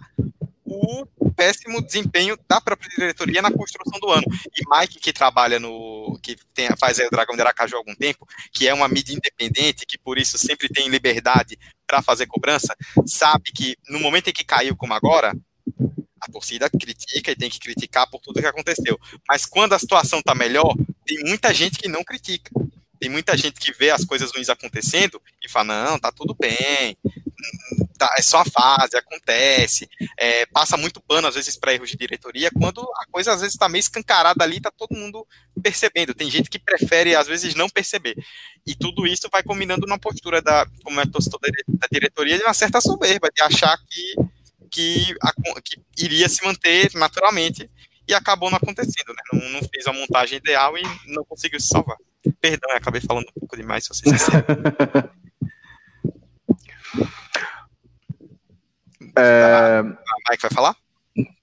[SPEAKER 1] o péssimo desempenho da própria diretoria na construção do ano. E Mike, que trabalha no. que tem, faz o Dragão de Aracaju há algum tempo, que é uma mídia independente, que por isso sempre tem liberdade para fazer cobrança, sabe que no momento em que caiu como agora, a torcida critica e tem que criticar por tudo que aconteceu. Mas quando a situação está melhor, tem muita gente que não critica. Tem muita gente que vê as coisas ruins acontecendo e fala: não, tá tudo bem, tá, é só a fase, acontece, é, passa muito pano às vezes para erros de diretoria, quando a coisa às vezes está meio escancarada ali, tá todo mundo percebendo. Tem gente que prefere às vezes não perceber. E tudo isso vai combinando numa postura da, como é torcedor da diretoria, de uma certa soberba, de achar que, que, a, que iria se manter naturalmente e acabou não acontecendo, né? Não, não fez a montagem ideal e não conseguiu se salvar. Perdão, acabei falando um pouco demais, se vocês
[SPEAKER 3] É...
[SPEAKER 1] Mike vai falar?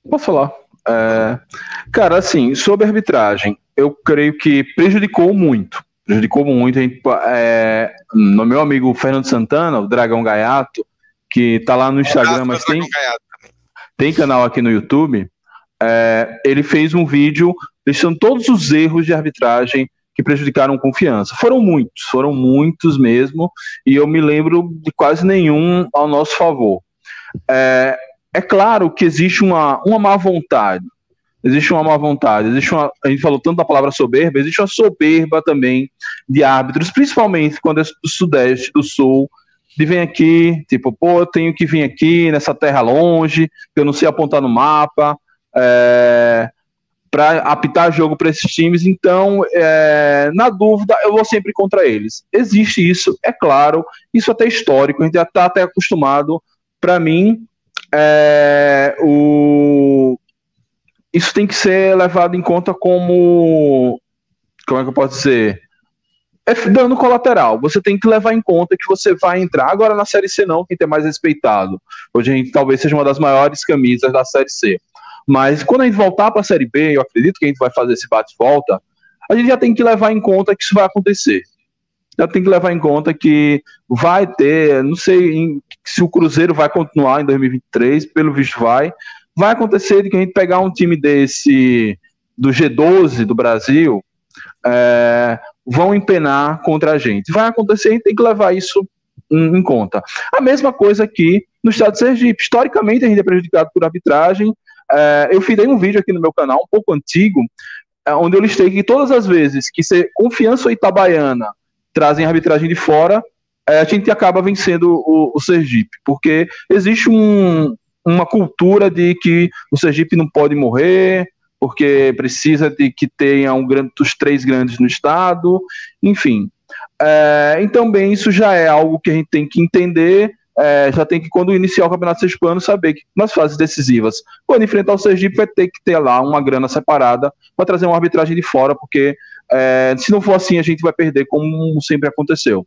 [SPEAKER 3] Posso falar. É... Cara, assim, sobre arbitragem, eu creio que prejudicou muito. Prejudicou muito. É... No meu amigo Fernando Santana, o Dragão Gaiato, que tá lá no Instagram, mas tem, tem canal aqui no YouTube. É... Ele fez um vídeo listando todos os erros de arbitragem que prejudicaram confiança. Foram muitos, foram muitos mesmo, e eu me lembro de quase nenhum ao nosso favor. É, é claro que existe uma, uma má vontade. Existe uma má vontade, existe uma, a gente falou tanto da palavra soberba, existe uma soberba também de árbitros, principalmente quando é do Sudeste, do Sul, de vir aqui, tipo, pô, eu tenho que vir aqui nessa terra longe, que eu não sei apontar no mapa, é, para apitar jogo para esses times, então, é, na dúvida, eu vou sempre contra eles. Existe isso, é claro, isso até é histórico, a gente já está até acostumado para mim, é, o, isso tem que ser levado em conta como. Como é que eu posso dizer? É dano colateral. Você tem que levar em conta que você vai entrar agora na Série C, não, quem tem mais respeitado. Hoje a gente talvez seja uma das maiores camisas da Série C. Mas quando a gente voltar para a Série B, eu acredito que a gente vai fazer esse bate-volta, a gente já tem que levar em conta que isso vai acontecer já tem que levar em conta que vai ter, não sei se o Cruzeiro vai continuar em 2023, pelo visto vai, vai acontecer de que a gente pegar um time desse do G12 do Brasil, é, vão empenar contra a gente. Vai acontecer, a gente tem que levar isso em, em conta. A mesma coisa aqui no estado de Sergipe. Historicamente, a gente é prejudicado por arbitragem. É, eu fiz um vídeo aqui no meu canal, um pouco antigo, é, onde eu listei que todas as vezes que ser Confiança ou Itabaiana trazem arbitragem de fora, é, a gente acaba vencendo o, o Sergipe, porque existe um, uma cultura de que o Sergipe não pode morrer, porque precisa de que tenha um grande, os três grandes no estado, enfim. É, então, bem, isso já é algo que a gente tem que entender, é, já tem que, quando iniciar o Campeonato Sergipano, saber que nas fases decisivas, quando enfrentar o Sergipe, vai ter que ter lá uma grana separada para trazer uma arbitragem de fora, porque é, se não for assim, a gente vai perder, como sempre aconteceu.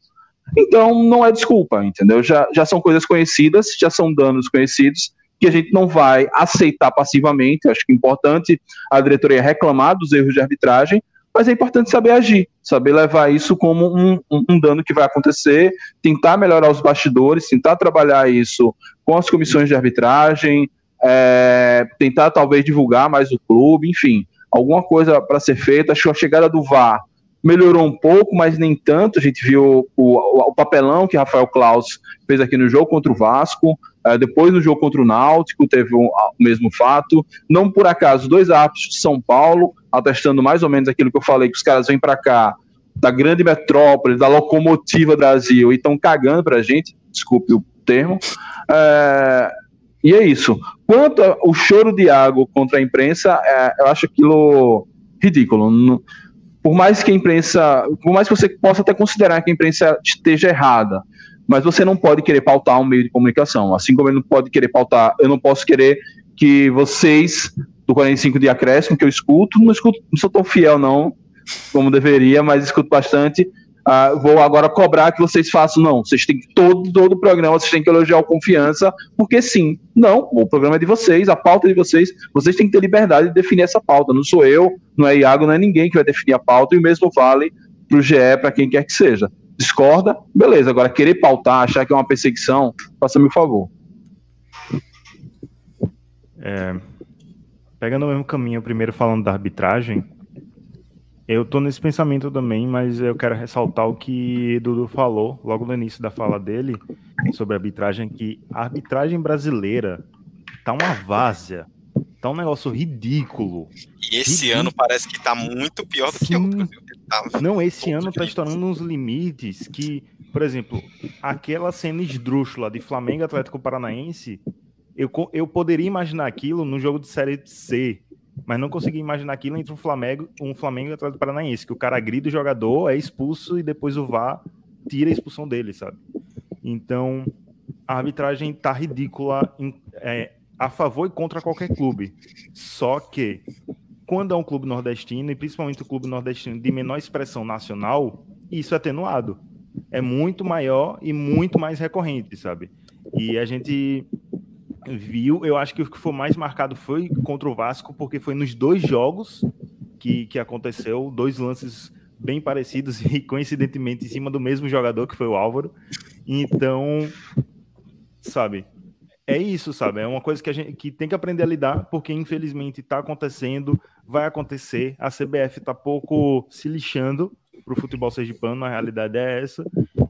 [SPEAKER 3] Então, não é desculpa, entendeu? Já, já são coisas conhecidas, já são danos conhecidos, que a gente não vai aceitar passivamente. Acho que é importante a diretoria reclamar dos erros de arbitragem, mas é importante saber agir, saber levar isso como um, um, um, dano que vai acontecer, tentar melhorar os bastidores, tentar trabalhar isso com as comissões de arbitragem, é, tentar talvez divulgar mais o clube, enfim alguma coisa para ser feita. Acho que a chegada do VAR melhorou um pouco, mas nem tanto. A gente viu o, o papelão que Rafael Klaus fez aqui no jogo contra o Vasco. Uh, depois no jogo contra o Náutico teve um, o mesmo fato. Não por acaso, dois árbitros de São Paulo, atestando mais ou menos aquilo que eu falei, que os caras vêm para cá da grande metrópole, da locomotiva Brasil, e estão cagando para a gente, desculpe o termo. Uh, e é isso. Quanto ao choro de água contra a imprensa, é, eu acho aquilo ridículo. Por mais que a imprensa, por mais que você possa até considerar que a imprensa esteja errada, mas você não pode querer pautar um meio de comunicação. Assim como ele não pode querer pautar, eu não posso querer que vocês do 45 de acréscimo que eu escuto, não escuto, não sou tão fiel não, como deveria, mas escuto bastante Uh, vou agora cobrar que vocês façam. Não, vocês têm que, todo, todo o programa, vocês têm que elogiar o confiança, porque sim, não, o programa é de vocês, a pauta é de vocês, vocês têm que ter liberdade de definir essa pauta. Não sou eu, não é Iago, não é ninguém que vai definir a pauta, e o mesmo vale para o GE, para quem quer que seja. Discorda? Beleza, agora querer pautar, achar que é uma perseguição, faça-me o favor.
[SPEAKER 2] É, pegando o mesmo caminho, primeiro falando da arbitragem, eu tô nesse pensamento também, mas eu quero ressaltar o que Dudu falou logo no início da fala dele sobre a arbitragem, que a arbitragem brasileira tá uma várzea, tá um negócio ridículo.
[SPEAKER 1] E esse ridículo. ano parece que tá muito pior do Sim. que outro.
[SPEAKER 2] Tá Não, esse ano tá estourando uns limites que por exemplo, aquela cena esdrúxula de Flamengo Atlético Paranaense, eu, eu poderia imaginar aquilo no jogo de Série C, mas não consegui imaginar aquilo entre um Flamengo, um Flamengo e Atlético Paranaense, que o cara grita o jogador, é expulso e depois o VAR tira a expulsão dele, sabe? Então, a arbitragem tá ridícula é, a favor e contra qualquer clube. Só que, quando é um clube nordestino, e principalmente o clube nordestino de menor expressão nacional, isso é atenuado. É muito maior e muito mais recorrente, sabe? E a gente viu, eu acho que o que foi mais marcado foi contra o Vasco, porque foi nos dois jogos que, que aconteceu, dois lances bem parecidos e coincidentemente em cima do mesmo jogador, que foi o Álvaro. Então, sabe, é isso, sabe? É uma coisa que a gente que tem que aprender a lidar, porque infelizmente está acontecendo, vai acontecer. A CBF está pouco se lixando para o futebol sergipano, a realidade é essa.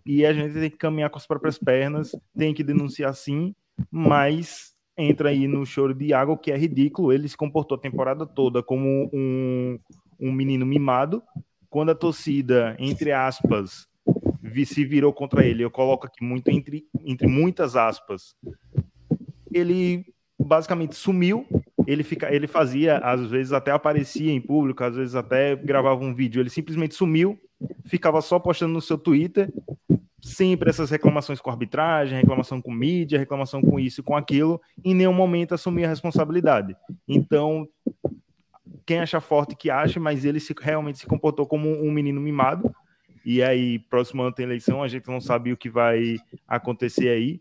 [SPEAKER 2] E a gente tem que caminhar com as próprias pernas, tem que denunciar sim, mas entra aí no choro de Iago, que é ridículo. Ele se comportou a temporada toda como um, um menino mimado. Quando a torcida, entre aspas, se virou contra ele, eu coloco aqui muito entre, entre muitas aspas, ele basicamente sumiu. Ele, fica, ele fazia, às vezes até aparecia em público, às vezes até gravava um vídeo. Ele simplesmente sumiu, ficava só postando no seu Twitter, sempre essas reclamações com arbitragem, reclamação com mídia, reclamação com isso e com aquilo, em nenhum momento assumia a responsabilidade. Então, quem acha forte que acha, mas ele se, realmente se comportou como um menino mimado. E aí, próximo ano tem eleição, a gente não sabe o que vai acontecer aí.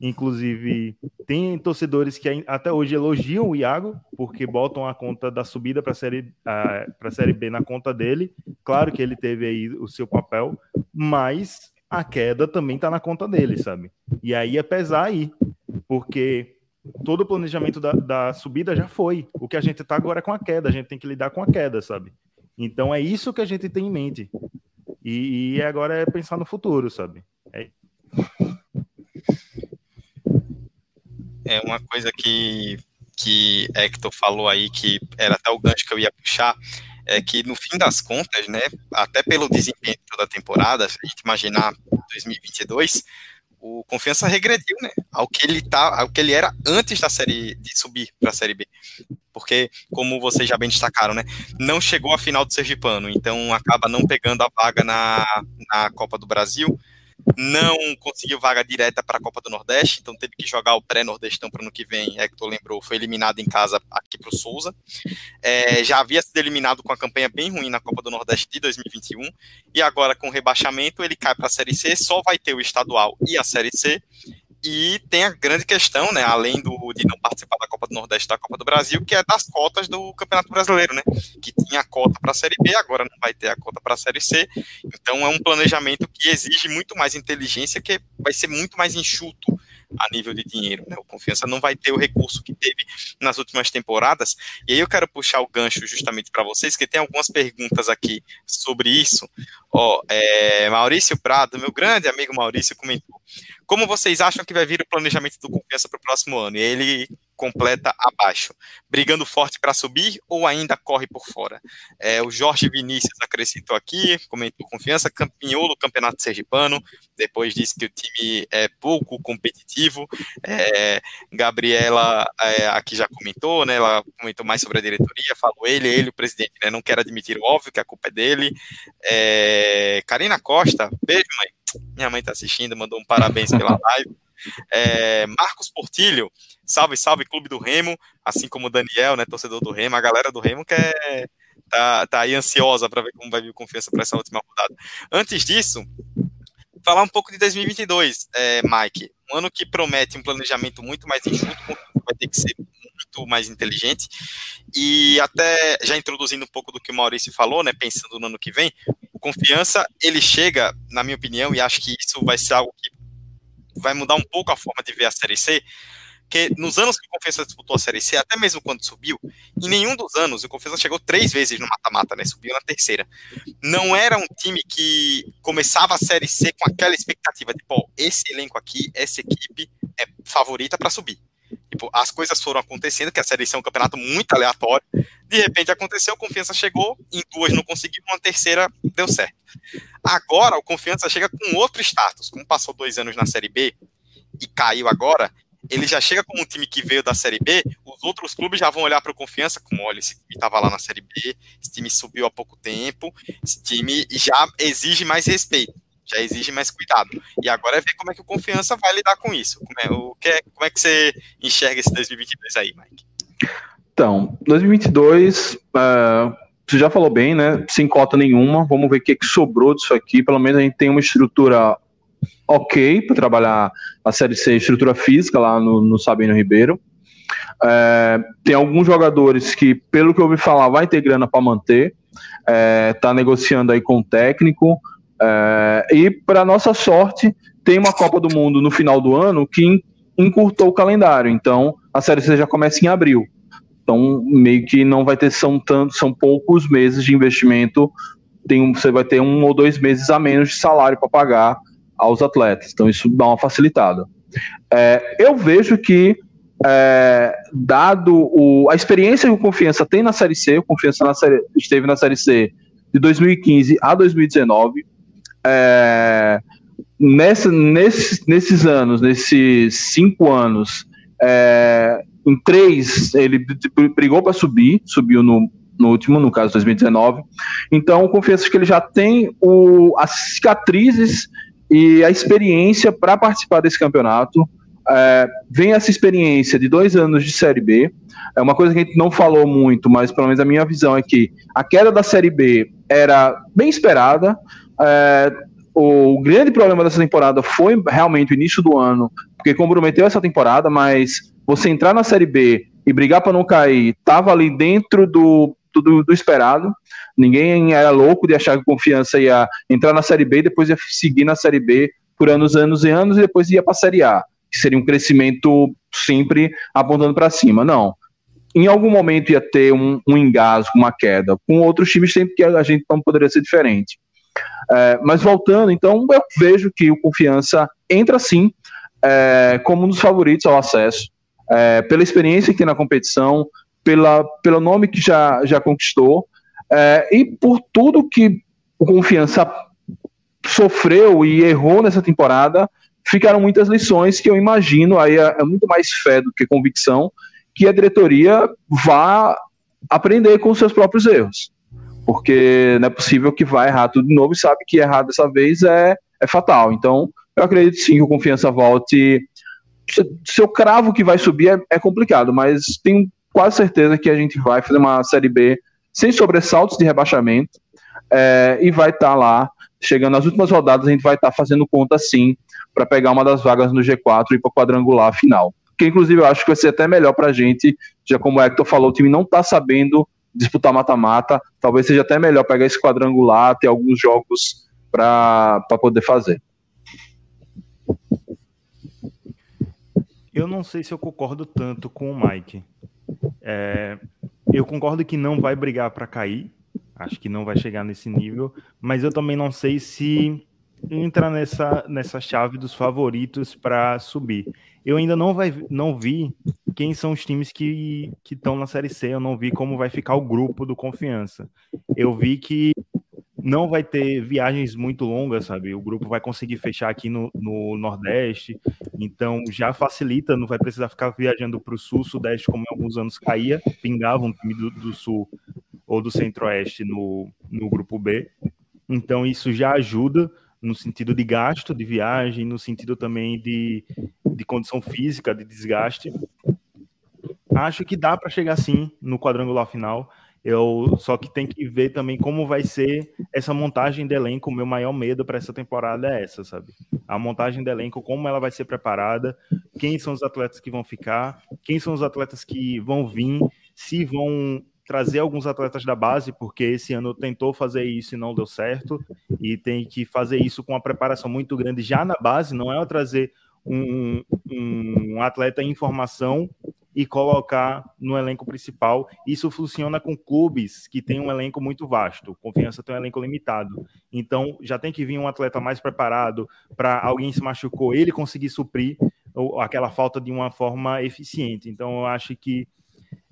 [SPEAKER 2] Inclusive, tem torcedores que até hoje elogiam o Iago, porque botam a conta da subida para série, a série B na conta dele. Claro que ele teve aí o seu papel, mas a queda também está na conta dele, sabe? E aí é pesar aí, porque todo o planejamento da, da subida já foi. O que a gente está agora é com a queda, a gente tem que lidar com a queda, sabe? Então é isso que a gente tem em mente. E, e agora é pensar no futuro, sabe? É
[SPEAKER 1] é uma coisa que, que Hector falou aí, que era até o gancho que eu ia puxar, é que no fim das contas, né, até pelo desempenho da temporada, se a gente imaginar 2022, o Confiança regrediu, né, ao que ele tá, ao que ele era antes da série de subir para a série B. Porque, como vocês já bem destacaram, né, não chegou à final do Sergipano, então acaba não pegando a vaga na, na Copa do Brasil não conseguiu vaga direta para a Copa do Nordeste, então teve que jogar o pré-nordestão para o ano que vem. Hector lembrou, foi eliminado em casa aqui para o Souza. É, já havia sido eliminado com a campanha bem ruim na Copa do Nordeste de 2021, e agora com o rebaixamento ele cai para a Série C, só vai ter o estadual e a Série C, e tem a grande questão, né, além do, de não participar da Copa do Nordeste da Copa do Brasil, que é das cotas do Campeonato Brasileiro, né? Que tinha a cota para a Série B, agora não vai ter a cota para a Série C. Então é um planejamento que exige muito mais inteligência, que vai ser muito mais enxuto a nível de dinheiro. Né? O Confiança não vai ter o recurso que teve nas últimas temporadas. E aí eu quero puxar o gancho justamente para vocês, que tem algumas perguntas aqui sobre isso. Ó, é, Maurício Prado, meu grande amigo Maurício, comentou. Como vocês acham que vai vir o planejamento do Confiança para o próximo ano? E ele completa abaixo. Brigando forte para subir ou ainda corre por fora? É, o Jorge Vinícius acrescentou aqui, comentou confiança, campeão do Campeonato Sergipano, depois disse que o time é pouco competitivo. É, Gabriela é, aqui já comentou, né? Ela comentou mais sobre a diretoria, falou ele, ele, o presidente, né? Não quer admitir o óbvio que a culpa é dele. É, Karina Costa, beijo, mãe minha mãe está assistindo, mandou um parabéns pela live. É, Marcos Portilho, salve, salve, Clube do Remo, assim como o Daniel, né, torcedor do Remo, a galera do Remo que é, tá, tá aí ansiosa para ver como vai vir confiança para essa última rodada. Antes disso, falar um pouco de 2022, é, Mike, um ano que promete um planejamento muito mais enxuto, vai ter que ser muito mais inteligente, e até já introduzindo um pouco do que o Maurício falou, né, pensando no ano que vem, confiança, ele chega, na minha opinião, e acho que isso vai ser algo que vai mudar um pouco a forma de ver a Série C, que nos anos que o Confiança disputou a Série C, até mesmo quando subiu, em nenhum dos anos o Confiança chegou três vezes no mata-mata, né? Subiu na terceira. Não era um time que começava a Série C com aquela expectativa de, pô, esse elenco aqui, essa equipe é favorita para subir. Tipo, as coisas foram acontecendo, que a Série C é um campeonato muito aleatório. De repente aconteceu, Confiança chegou, em duas não conseguiu, uma terceira deu certo. Agora o Confiança chega com outro status. Como passou dois anos na Série B e caiu agora, ele já chega como um time que veio da Série B, os outros clubes já vão olhar para o Confiança como, olha, esse time estava lá na Série B, esse time subiu há pouco tempo, esse time já exige mais respeito, já exige mais cuidado. E agora é ver como é que o Confiança vai lidar com isso. Como é, o que é, como é que você enxerga esse 2022 aí, Mike?
[SPEAKER 3] Então, 2022, uh, é, você já falou bem, né? Sem cota nenhuma. Vamos ver o que, que sobrou disso aqui. Pelo menos a gente tem uma estrutura ok para trabalhar a Série C, estrutura física lá no, no Sabino Ribeiro. É, tem alguns jogadores que, pelo que eu ouvi falar, vai ter grana para manter. É, tá negociando aí com o técnico. É, e, para nossa sorte, tem uma Copa do Mundo no final do ano que encurtou o calendário. Então, a Série C já começa em abril. Então, meio que não vai ter, são, tanto, são poucos meses de investimento. Tem, você vai ter um ou dois meses a menos de salário para pagar aos atletas. Então, isso dá uma facilitada. É, eu vejo que, é, dado o, a experiência que o Confiança tem na Série C, o Confiança na série, esteve na Série C de 2015 a 2019, é, nessa, nesse, nesses anos, nesses cinco anos, é, em três ele brigou para subir, subiu no, no último, no caso 2019. Então, confesso que ele já tem o, as cicatrizes e a experiência para participar desse campeonato. É, vem essa experiência de dois anos de Série B. É uma coisa que a gente não falou muito, mas pelo menos a minha visão é que a queda da Série B era bem esperada. É, o grande problema dessa temporada foi realmente o início do ano, porque comprometeu essa temporada, mas você entrar na Série B e brigar para não cair, estava ali dentro do, do, do, esperado. Ninguém era louco de achar que confiança ia entrar na Série B e depois ia seguir na Série B por anos, anos e anos e depois ia para a Série A, que seria um crescimento sempre apontando para cima. Não. Em algum momento ia ter um, um engasgo, uma queda. Com outros times, sempre que a gente não poderia ser diferente. É, mas voltando, então, eu vejo que o Confiança entra sim é, como um dos favoritos ao acesso, é, pela experiência que tem na competição, pela, pelo nome que já, já conquistou é, e por tudo que o Confiança sofreu e errou nessa temporada, ficaram muitas lições que eu imagino, aí é, é muito mais fé do que convicção, que a diretoria vá aprender com seus próprios erros. Porque não é possível que vá errar tudo de novo e sabe que errar dessa vez é, é fatal. Então, eu acredito sim que o Confiança volte. Seu cravo que vai subir é, é complicado, mas tenho quase certeza que a gente vai fazer uma Série B sem sobressaltos de rebaixamento é, e vai estar tá lá, chegando nas últimas rodadas, a gente vai estar tá fazendo conta sim para pegar uma das vagas no G4 e para o quadrangular final. Que inclusive eu acho que vai ser até melhor para a gente, já como o Hector falou, o time não está sabendo disputar mata-mata, talvez seja até melhor pegar esse quadrangular, ter alguns jogos para poder fazer.
[SPEAKER 2] Eu não sei se eu concordo tanto com o Mike. É, eu concordo que não vai brigar para cair, acho que não vai chegar nesse nível, mas eu também não sei se entra nessa, nessa chave dos favoritos para subir. Eu ainda não, vai, não vi quem são os times que estão na Série C, eu não vi como vai ficar o grupo do Confiança. Eu vi que não vai ter viagens muito longas, sabe? O grupo vai conseguir fechar aqui no, no Nordeste, então já facilita, não vai precisar ficar viajando para o Sul, Sudeste, como em alguns anos caía, pingava um time do, do Sul ou do Centro-Oeste no, no grupo B. Então isso já ajuda no sentido de gasto de viagem, no sentido também de, de condição física, de desgaste. Acho que dá para chegar sim no quadrangular final. Eu só que tem que ver também como vai ser essa montagem de elenco. O meu maior medo para essa temporada é essa, sabe? A montagem de elenco, como ela vai ser preparada, quem são os atletas que vão ficar, quem são os atletas que vão vir, se vão trazer alguns atletas da base, porque esse ano tentou fazer isso e não deu certo, e tem que fazer isso com uma preparação muito grande já na base, não é trazer um, um atleta em formação e colocar no elenco principal. Isso funciona com clubes que têm um elenco muito vasto. Confiança tem um elenco limitado. Então, já tem que vir um atleta mais preparado para alguém se machucou, ele conseguir suprir. aquela falta de uma forma eficiente. Então, eu acho que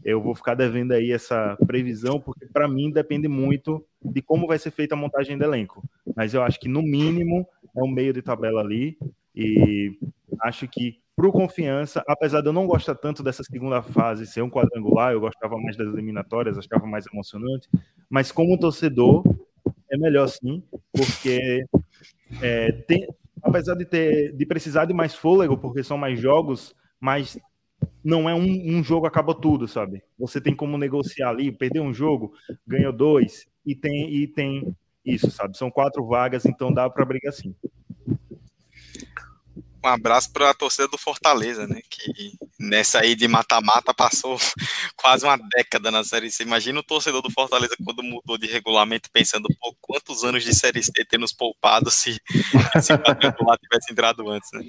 [SPEAKER 2] eu vou ficar devendo aí essa previsão, porque para mim depende muito de como vai ser feita a montagem do elenco. Mas eu acho que no mínimo é um meio de tabela ali e acho que para o Confiança, apesar de eu não gostar tanto dessa segunda fase ser um quadrangular, eu gostava mais das eliminatórias, achava mais emocionante, mas como torcedor é melhor sim, porque é, tem, apesar de ter de precisar de mais fôlego, porque são mais jogos, mas não é um, um, jogo acaba tudo, sabe? Você tem como negociar ali, perder um jogo, ganhou dois e tem e tem isso, sabe? São quatro vagas, então dá para brigar sim
[SPEAKER 1] um abraço para a torcida do Fortaleza, né? Que nessa aí de mata-mata passou quase uma década na Série C. Imagina o torcedor do Fortaleza quando mudou de regulamento, pensando, pô, quantos anos de Série C ter nos poupado se, se o lá tivesse entrado antes, né?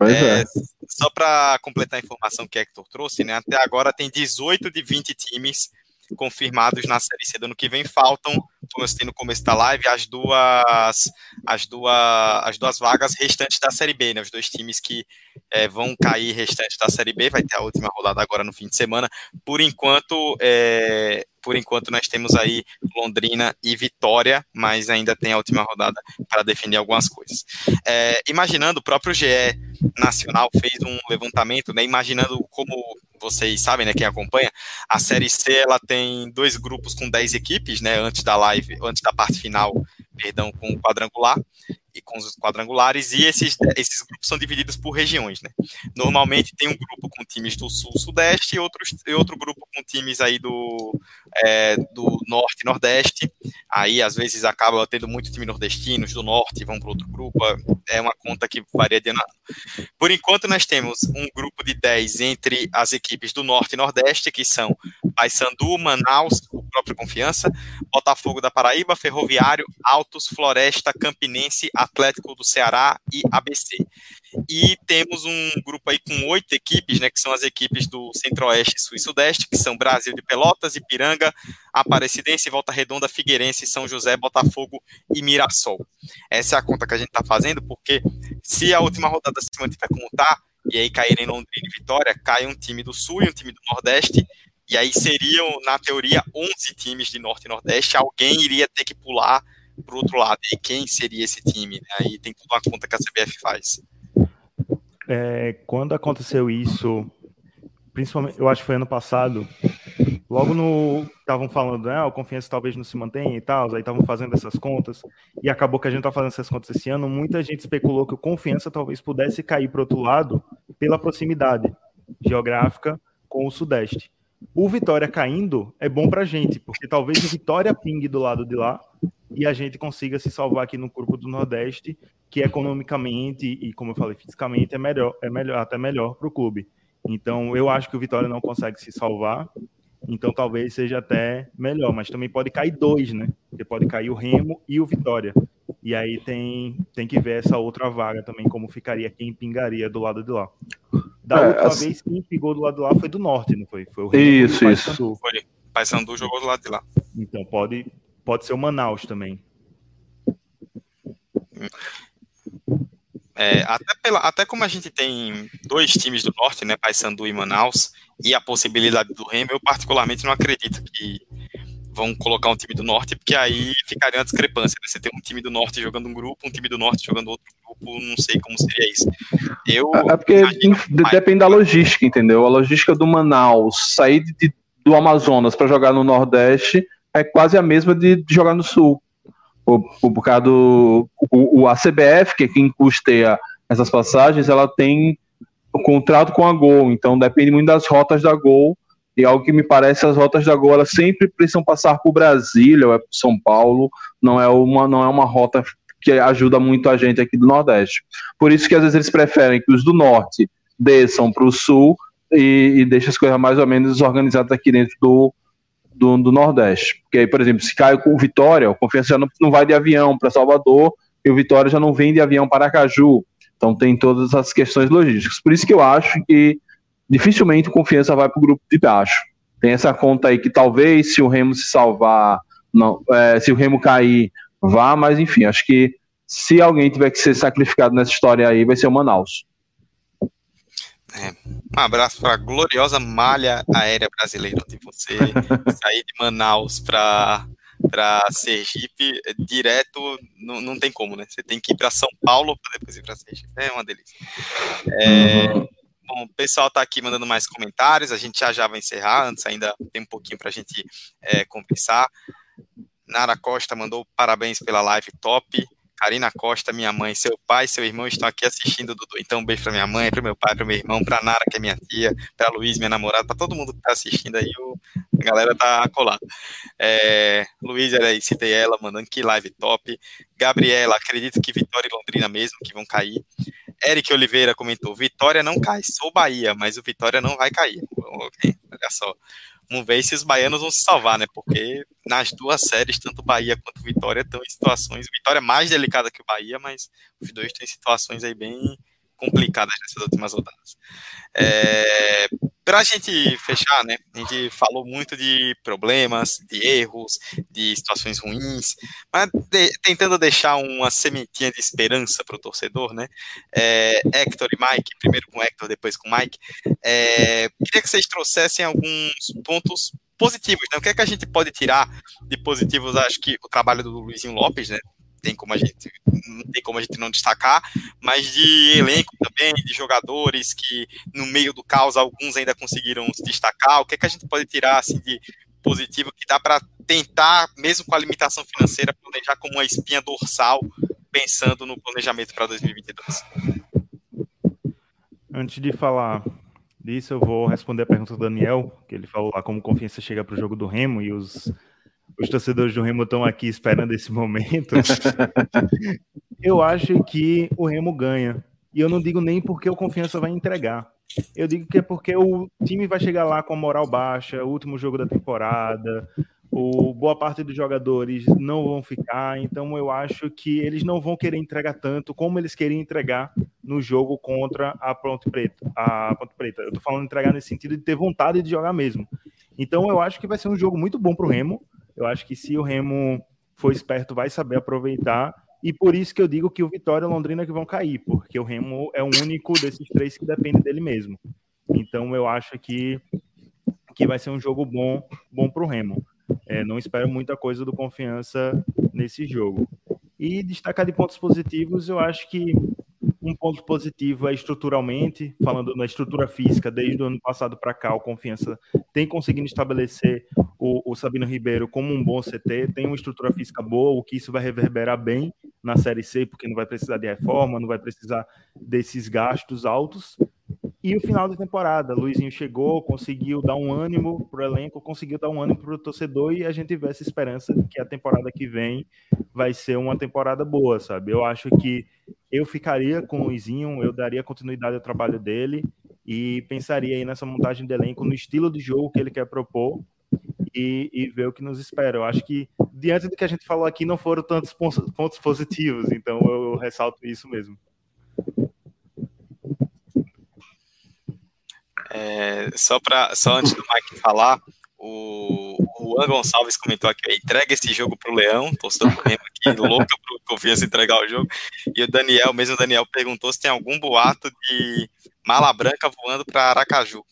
[SPEAKER 1] É, é. Só para completar a informação que Hector trouxe, né? Até agora tem 18 de 20 times confirmados na Série C do ano que vem. Faltam, como eu citei no começo da live, as duas, as duas, as duas vagas restantes da Série B, né? Os dois times que é, vão cair restantes da Série B. Vai ter a última rodada agora no fim de semana. Por enquanto, é, por enquanto nós temos aí Londrina e Vitória, mas ainda tem a última rodada para definir algumas coisas. É, imaginando, o próprio GE Nacional fez um levantamento, né, imaginando como vocês sabem, né, quem acompanha, a Série C ela tem dois grupos com 10 equipes, né, antes da live, antes da parte final, perdão, com o quadrangular e com os quadrangulares, e esses, esses grupos são divididos por regiões, né. Normalmente tem um grupo com times do sul-sudeste e, e outro grupo com times aí do, é, do norte nordeste, aí às vezes acaba tendo muito time nordestinos do norte, vão para outro grupo, é uma conta que varia de ano. Por enquanto nós temos um grupo de 10 entre as equipes do norte e nordeste, que são Paysandu, Manaus, o próprio Confiança, Botafogo da Paraíba, Ferroviário, Altos, Floresta, Campinense, Atlético do Ceará e ABC. E temos um grupo aí com oito equipes, né, que são as equipes do Centro-Oeste, Sul e Sudeste, que são Brasil de Pelotas, Ipiranga, Aparecidense, Volta Redonda, Figueirense, São José, Botafogo e Mirassol. Essa é a conta que a gente está fazendo, porque se a última rodada se mantiver como está, e aí caírem Londrina e Vitória, cai um time do Sul e um time do Nordeste, e aí seriam, na teoria, 11 times de Norte e Nordeste, alguém iria ter que pular para o outro lado. E quem seria esse time? Né? Aí tem tudo uma conta que a CBF faz.
[SPEAKER 2] É, quando aconteceu isso, principalmente, eu acho que foi ano passado, logo no. Estavam falando, né? A confiança talvez não se mantenha e tal, aí estavam fazendo essas contas, e acabou que a gente tá fazendo essas contas esse ano. Muita gente especulou que o confiança talvez pudesse cair para outro lado pela proximidade geográfica com o Sudeste. O Vitória caindo é bom para a gente, porque talvez o Vitória pingue do lado de lá e a gente consiga se salvar aqui no grupo do Nordeste, que economicamente e, como eu falei, fisicamente é melhor, é melhor até melhor para o clube. Então, eu acho que o Vitória não consegue se salvar, então talvez seja até melhor, mas também pode cair dois, né? Porque pode cair o Remo e o Vitória. E aí tem, tem que ver essa outra vaga também, como ficaria, quem pingaria do lado de lá. Da é, última assim... vez, quem pingou do lado de lá foi do norte, não foi? Foi o
[SPEAKER 3] Remo Isso, o isso.
[SPEAKER 1] Foi. Paysandu jogou do lado de lá.
[SPEAKER 2] Então pode, pode ser o Manaus também.
[SPEAKER 1] É, até, pela, até como a gente tem dois times do norte, né, Paysandu e Manaus, e a possibilidade do Remo, eu particularmente não acredito que vão colocar um time do norte, porque aí ficaria uma discrepância. Né? Você tem um time do norte jogando um grupo, um time do norte jogando outro grupo, não sei como seria isso. Eu
[SPEAKER 3] é, é porque depende da logística, entendeu? A logística do Manaus sair de, do Amazonas para jogar no Nordeste é quase a mesma de, jogar no Sul. Por, por causa do o, o ACBF, que é quem custeia essas passagens, ela tem o contrato com a Gol, então depende muito das rotas da Gol e algo que me parece, as rotas de agora sempre precisam passar por Brasília ou é por São Paulo, não é uma, não é uma rota que ajuda muito a gente aqui do Nordeste. Por isso que às vezes eles preferem que os do Norte desçam para o Sul e, e deixem as coisas mais ou menos organizadas aqui dentro do, do, do, Nordeste. Porque aí, por exemplo, se cai com o Vitória, o Confiança já não, não vai de avião para Salvador e o Vitória já não vem de avião para Caju. Então tem todas as questões logísticas. Por isso que eu acho que dificilmente o Confiança vai para o grupo de baixo. Tem essa conta aí que talvez se o Remo se salvar, não, é, se o Remo cair, vá, mas enfim, acho que se alguém tiver que ser sacrificado nessa história aí, vai ser o Manaus.
[SPEAKER 1] É, um abraço para a gloriosa malha aérea brasileira, onde você sair de Manaus para para Sergipe direto não, não tem como, né? Você tem que ir para São Paulo para depois ir para Sergipe. É uma delícia. É, uhum. Bom, o pessoal está aqui mandando mais comentários. A gente já já vai encerrar. Antes ainda tem um pouquinho para a gente é, conversar. Nara Costa mandou parabéns pela live top. Karina Costa, minha mãe, seu pai, seu irmão estão aqui assistindo, Dudu. Então, um beijo para minha mãe, para meu pai, para meu irmão, para Nara, que é minha tia, para Luiz, minha namorada, para todo mundo que está assistindo aí, o, a galera tá colada. É, Luiz, era aí, citei ela, mandando que live top. Gabriela, acredito que Vitória e Londrina mesmo, que vão cair. Eric Oliveira comentou: Vitória não cai, sou Bahia, mas o Vitória não vai cair. Ok, olha só. Vamos ver se os baianos vão se salvar, né? Porque nas duas séries, tanto Bahia quanto Vitória estão em situações. Vitória é mais delicada que o Bahia, mas os dois têm situações aí bem complicadas nessas últimas rodadas. É, para a gente fechar, né? A gente falou muito de problemas, de erros, de situações ruins, mas de, tentando deixar uma sementinha de esperança para o torcedor, né? É, Hector e Mike, primeiro com Hector, depois com Mike. É, queria que vocês trouxessem alguns pontos positivos, né? O que é que a gente pode tirar de positivos? Acho que o trabalho do Luizinho Lopes, né? Tem como a gente não tem como a gente não destacar, mas de elenco também, de jogadores que no meio do caos alguns ainda conseguiram se destacar. O que é que a gente pode tirar assim de positivo que dá para tentar, mesmo com a limitação financeira, planejar como uma espinha dorsal, pensando no planejamento para 2022?
[SPEAKER 2] Antes de falar disso, eu vou responder a pergunta do Daniel, que ele falou lá como confiança chega para o jogo do Remo e os os torcedores do Remo estão aqui esperando esse momento. eu acho que o Remo ganha. E eu não digo nem porque o Confiança vai entregar. Eu digo que é porque o time vai chegar lá com a moral baixa, último jogo da temporada, o, boa parte dos jogadores não vão ficar, então eu acho que eles não vão querer entregar tanto como eles queriam entregar no jogo contra a Ponte Preta. A Ponte Preta. Eu tô falando entregar nesse sentido de ter vontade de jogar mesmo. Então eu acho que vai ser um jogo muito bom pro Remo. Eu acho que se o Remo for esperto, vai saber aproveitar. E por isso que eu digo que o Vitória e o Londrina que vão cair, porque o Remo é o único desses três que depende dele mesmo. Então eu acho que, que vai ser um jogo bom, bom para o Remo. É, não espero muita coisa do confiança nesse jogo. E destacar de pontos positivos, eu acho que um ponto positivo é estruturalmente, falando na estrutura física, desde o ano passado para cá, o Confiança tem conseguido estabelecer o, o, Sabino Ribeiro como um bom CT, tem uma estrutura física boa, o que isso vai reverberar bem na Série C, porque não vai precisar de reforma, não vai precisar desses gastos altos. E o final da temporada, Luizinho chegou, conseguiu dar um ânimo para o elenco, conseguiu dar um ânimo para o torcedor e a gente vê essa esperança que a temporada que vem vai ser uma temporada boa, sabe? Eu acho que eu ficaria com o Luizinho, eu daria continuidade ao trabalho dele e pensaria aí nessa montagem de elenco, no estilo de jogo que ele quer propor e, e ver o que nos espera. Eu acho que, diante do que a gente falou aqui, não foram tantos pontos positivos, então eu ressalto isso mesmo.
[SPEAKER 1] É, só, pra, só antes do Mike falar, o, Juan Gonçalves comentou aqui, entrega esse jogo pro Leão, torcedor do Remo aqui, louca pro Confiança entregar o jogo. E o Daniel, mesmo o Daniel, perguntou se tem algum boato de mala branca voando para Aracaju.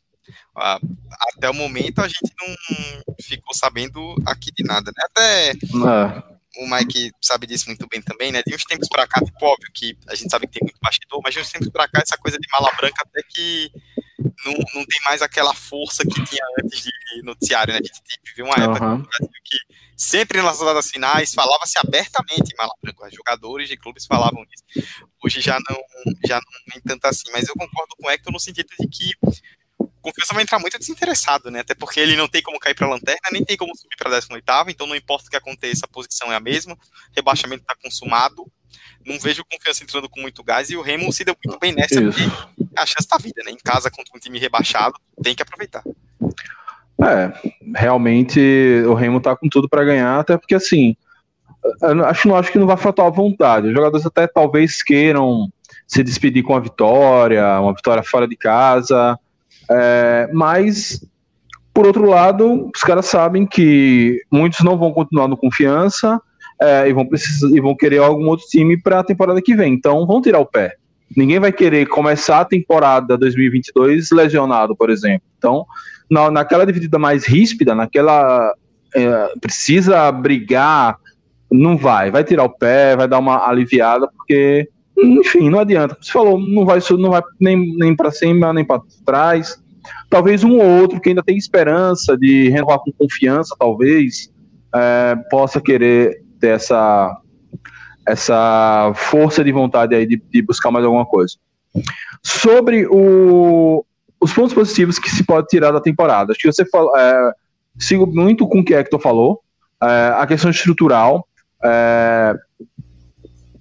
[SPEAKER 1] Até o momento a gente não ficou sabendo aqui de nada, né? Até é. o Mike sabe disso muito bem também, né? De uns tempos para cá, tipo, óbvio que a gente sabe que tem muito bastidor, mas de uns tempos para cá, essa coisa de mala branca até que não, não tem mais aquela força que tinha antes de noticiário, né? A gente viveu uma época uhum. no Brasil que sempre nas rodadas finais falava-se abertamente em mala branca, os jogadores de clubes falavam isso. Hoje já não, já não nem tanto assim, mas eu concordo com o Hector no sentido de que o Confiança vai entrar muito desinteressado, né? Até porque ele não tem como cair para a lanterna, nem tem como subir para a 18 então não importa o que aconteça, a posição é a mesma, rebaixamento está consumado, não vejo confiança entrando com muito gás e o Remo se deu muito bem nessa, Isso. porque a chance da vida, né? Em casa contra um time rebaixado, tem que aproveitar.
[SPEAKER 3] É, realmente o Remo tá com tudo para ganhar, até porque assim, acho, acho que não vai faltar vontade. Os jogadores até talvez queiram se despedir com a vitória, uma vitória fora de casa, é, mas por outro lado, os caras sabem que muitos não vão continuar no confiança é, e, vão precisar, e vão querer algum outro time para a temporada que vem. Então vão tirar o pé. Ninguém vai querer começar a temporada 2022 lesionado, por exemplo. Então, na, naquela dividida mais ríspida, naquela é, precisa brigar, não vai, vai tirar o pé, vai dar uma aliviada, porque, enfim, não adianta. Você falou, não vai, não vai nem, nem para cima, nem para trás. Talvez um ou outro que ainda tem esperança de renovar com confiança, talvez, é, possa querer ter essa, essa força de vontade aí de, de buscar mais alguma coisa. Sobre o, os pontos positivos que se pode tirar da temporada, acho que você fala, é, sigo muito com o que Hector falou, é, a questão estrutural é,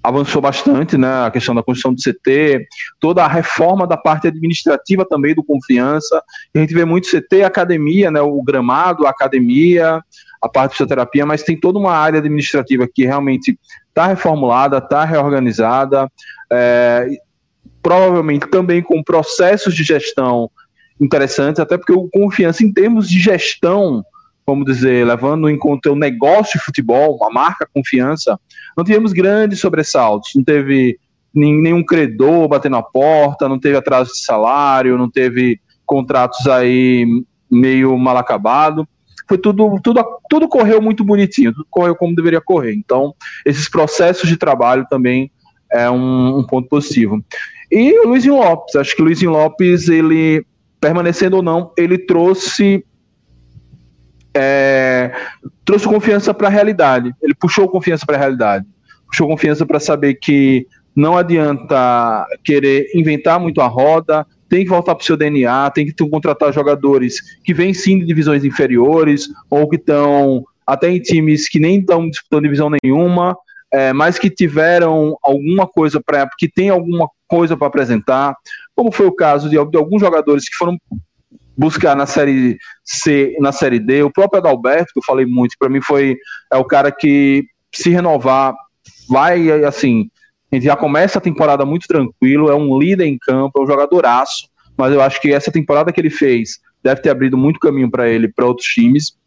[SPEAKER 3] avançou bastante, né, a questão da construção do CT, toda a reforma da parte administrativa também do Confiança, a gente vê muito CT, academia, né, o gramado, a academia, a parte de fisioterapia, mas tem toda uma área administrativa que realmente está reformulada, está reorganizada, é, provavelmente também com processos de gestão interessantes, até porque o Confiança, em termos de gestão, vamos dizer, levando em conta o negócio de futebol, a marca Confiança, não tivemos grandes sobressaltos, não teve nenhum credor batendo a porta, não teve atraso de salário, não teve contratos aí meio mal acabado foi tudo, tudo, tudo correu muito bonitinho, tudo correu como deveria correr. Então, esses processos de trabalho também é um, um ponto positivo. E o Luizinho Lopes, acho que o Luizinho Lopes, ele, permanecendo ou não, ele trouxe é, trouxe confiança para a realidade. Ele puxou confiança para a realidade. Puxou confiança para saber que não adianta querer inventar muito a roda, tem que voltar para o seu DNA, tem que contratar jogadores que vêm sim de divisões inferiores ou que estão até em times que nem estão disputando divisão nenhuma, é, mas que tiveram alguma coisa para, que tem alguma coisa para apresentar, como foi o caso de, de, alguns jogadores que foram buscar na série C, na série D, o próprio Adalberto, que eu falei muito, para mim foi é o cara que se renovar vai assim a gente já começa a temporada muito tranquilo, é um líder em campo, é um jogadoraço, mas eu acho que essa temporada que ele fez deve ter abrido muito caminho para ele, para outros times.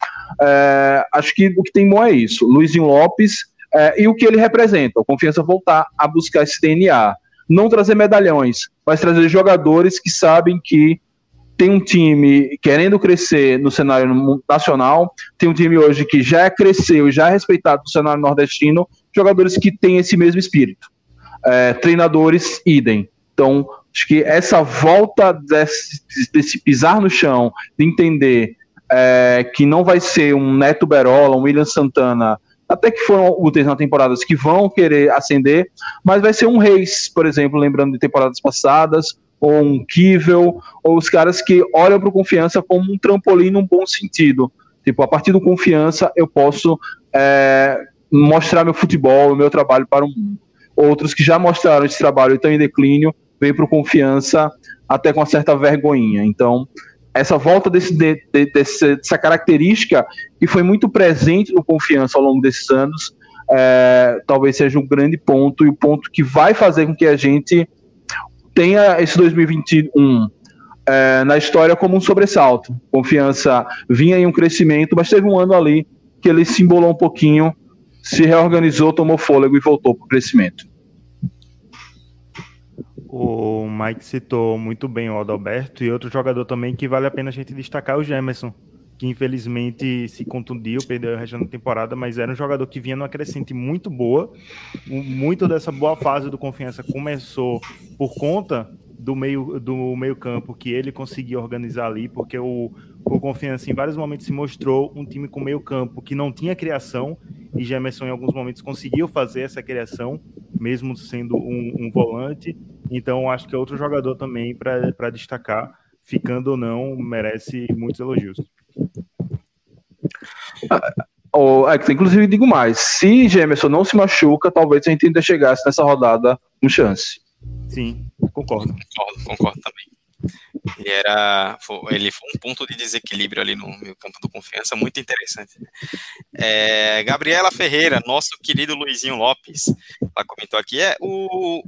[SPEAKER 3] É, acho que o que tem bom é isso. Luizinho Lopes é, e o que ele representa, a confiança voltar a buscar esse DNA. Não trazer medalhões, mas trazer jogadores que sabem que tem um time querendo crescer no cenário nacional, tem um time hoje que já cresceu e já é respeitado no cenário nordestino, jogadores que têm esse mesmo espírito. É, treinadores idem. Então, acho que essa volta desse, desse pisar no chão, de entender é, que não vai ser um Neto Berola, um William Santana, até que foram úteis na temporada, que vão querer ascender, mas vai ser um Reis, por exemplo, lembrando de temporadas passadas, ou um Kivel, ou os caras que olham para o confiança como um trampolim num bom sentido. Tipo, a partir do confiança eu posso é, mostrar meu futebol, o meu trabalho para o mundo outros que já mostraram esse trabalho e estão em declínio, vêm para confiança até com uma certa vergonhinha. Então, essa volta desse, de, de, desse, dessa característica que foi muito presente no confiança ao longo desses anos, é, talvez seja um grande ponto e o ponto que vai fazer com que a gente tenha esse 2021 é, na história como um sobressalto. Confiança vinha em um crescimento, mas teve um ano ali que ele se embolou um pouquinho se reorganizou, tomou fôlego e voltou para o crescimento.
[SPEAKER 2] O Mike citou muito bem o Adalberto e outro jogador também que vale a pena a gente destacar é o Gemerson, que infelizmente se contundiu, perdeu a região da temporada, mas era um jogador que vinha numa crescente muito boa. Muito dessa boa fase do Confiança começou por conta do meio do meio campo que ele conseguiu organizar ali, porque o, o Confiança em vários momentos se mostrou um time com meio campo que não tinha criação e Gemerson em alguns momentos conseguiu fazer essa criação, mesmo sendo um, um volante. Então acho que é outro jogador também para destacar, ficando ou não, merece muitos elogios.
[SPEAKER 3] Oh, é, inclusive digo mais, se Gemerson não se machuca, talvez a gente ainda chegasse nessa rodada com chance.
[SPEAKER 2] Sim, concordo.
[SPEAKER 1] Concordo, concordo também. Ele, era, foi, ele foi um ponto de desequilíbrio ali no meio campo do confiança, muito interessante. É, Gabriela Ferreira, nosso querido Luizinho Lopes, ela comentou aqui, é o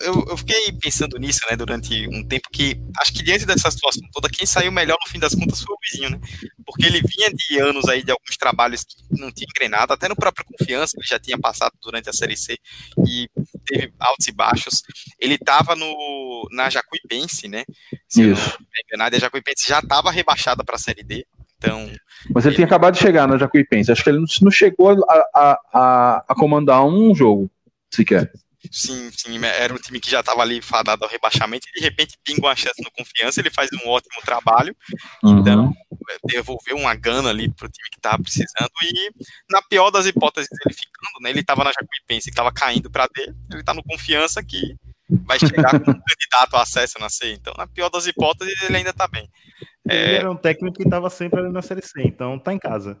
[SPEAKER 1] eu, eu, fiquei pensando nisso, né, durante um tempo que acho que diante dessa situação toda, quem saiu melhor no fim das contas foi o Luizinho, né? Porque ele vinha de anos aí de alguns trabalhos que não tinha engrenado, até no próprio Confiança, ele já tinha passado durante a Série C e teve altos e baixos. Ele estava no na Jacuipense, né?
[SPEAKER 3] Se Isso.
[SPEAKER 1] não me a Jacuipense já estava rebaixada para a Série D. Então,
[SPEAKER 3] Mas ele, ele, tinha acabado de chegar na Jacuipense. Acho que ele não chegou a, a, a, a comandar um jogo sequer.
[SPEAKER 1] Sim, sim, era um time que já estava ali fadado ao rebaixamento e de repente pinga uma chance no confiança, ele faz um ótimo trabalho, uhum. então devolveu uma gana ali pro time que estava precisando e na pior das hipóteses ele ficando, né, ele estava na Jacuipense, que estava caindo para D, ele está no confiança que vai chegar como candidato a acesso na C, então na pior das hipóteses ele ainda está bem.
[SPEAKER 2] Ele é... era um técnico que estava sempre ali na Série C, então tá em casa.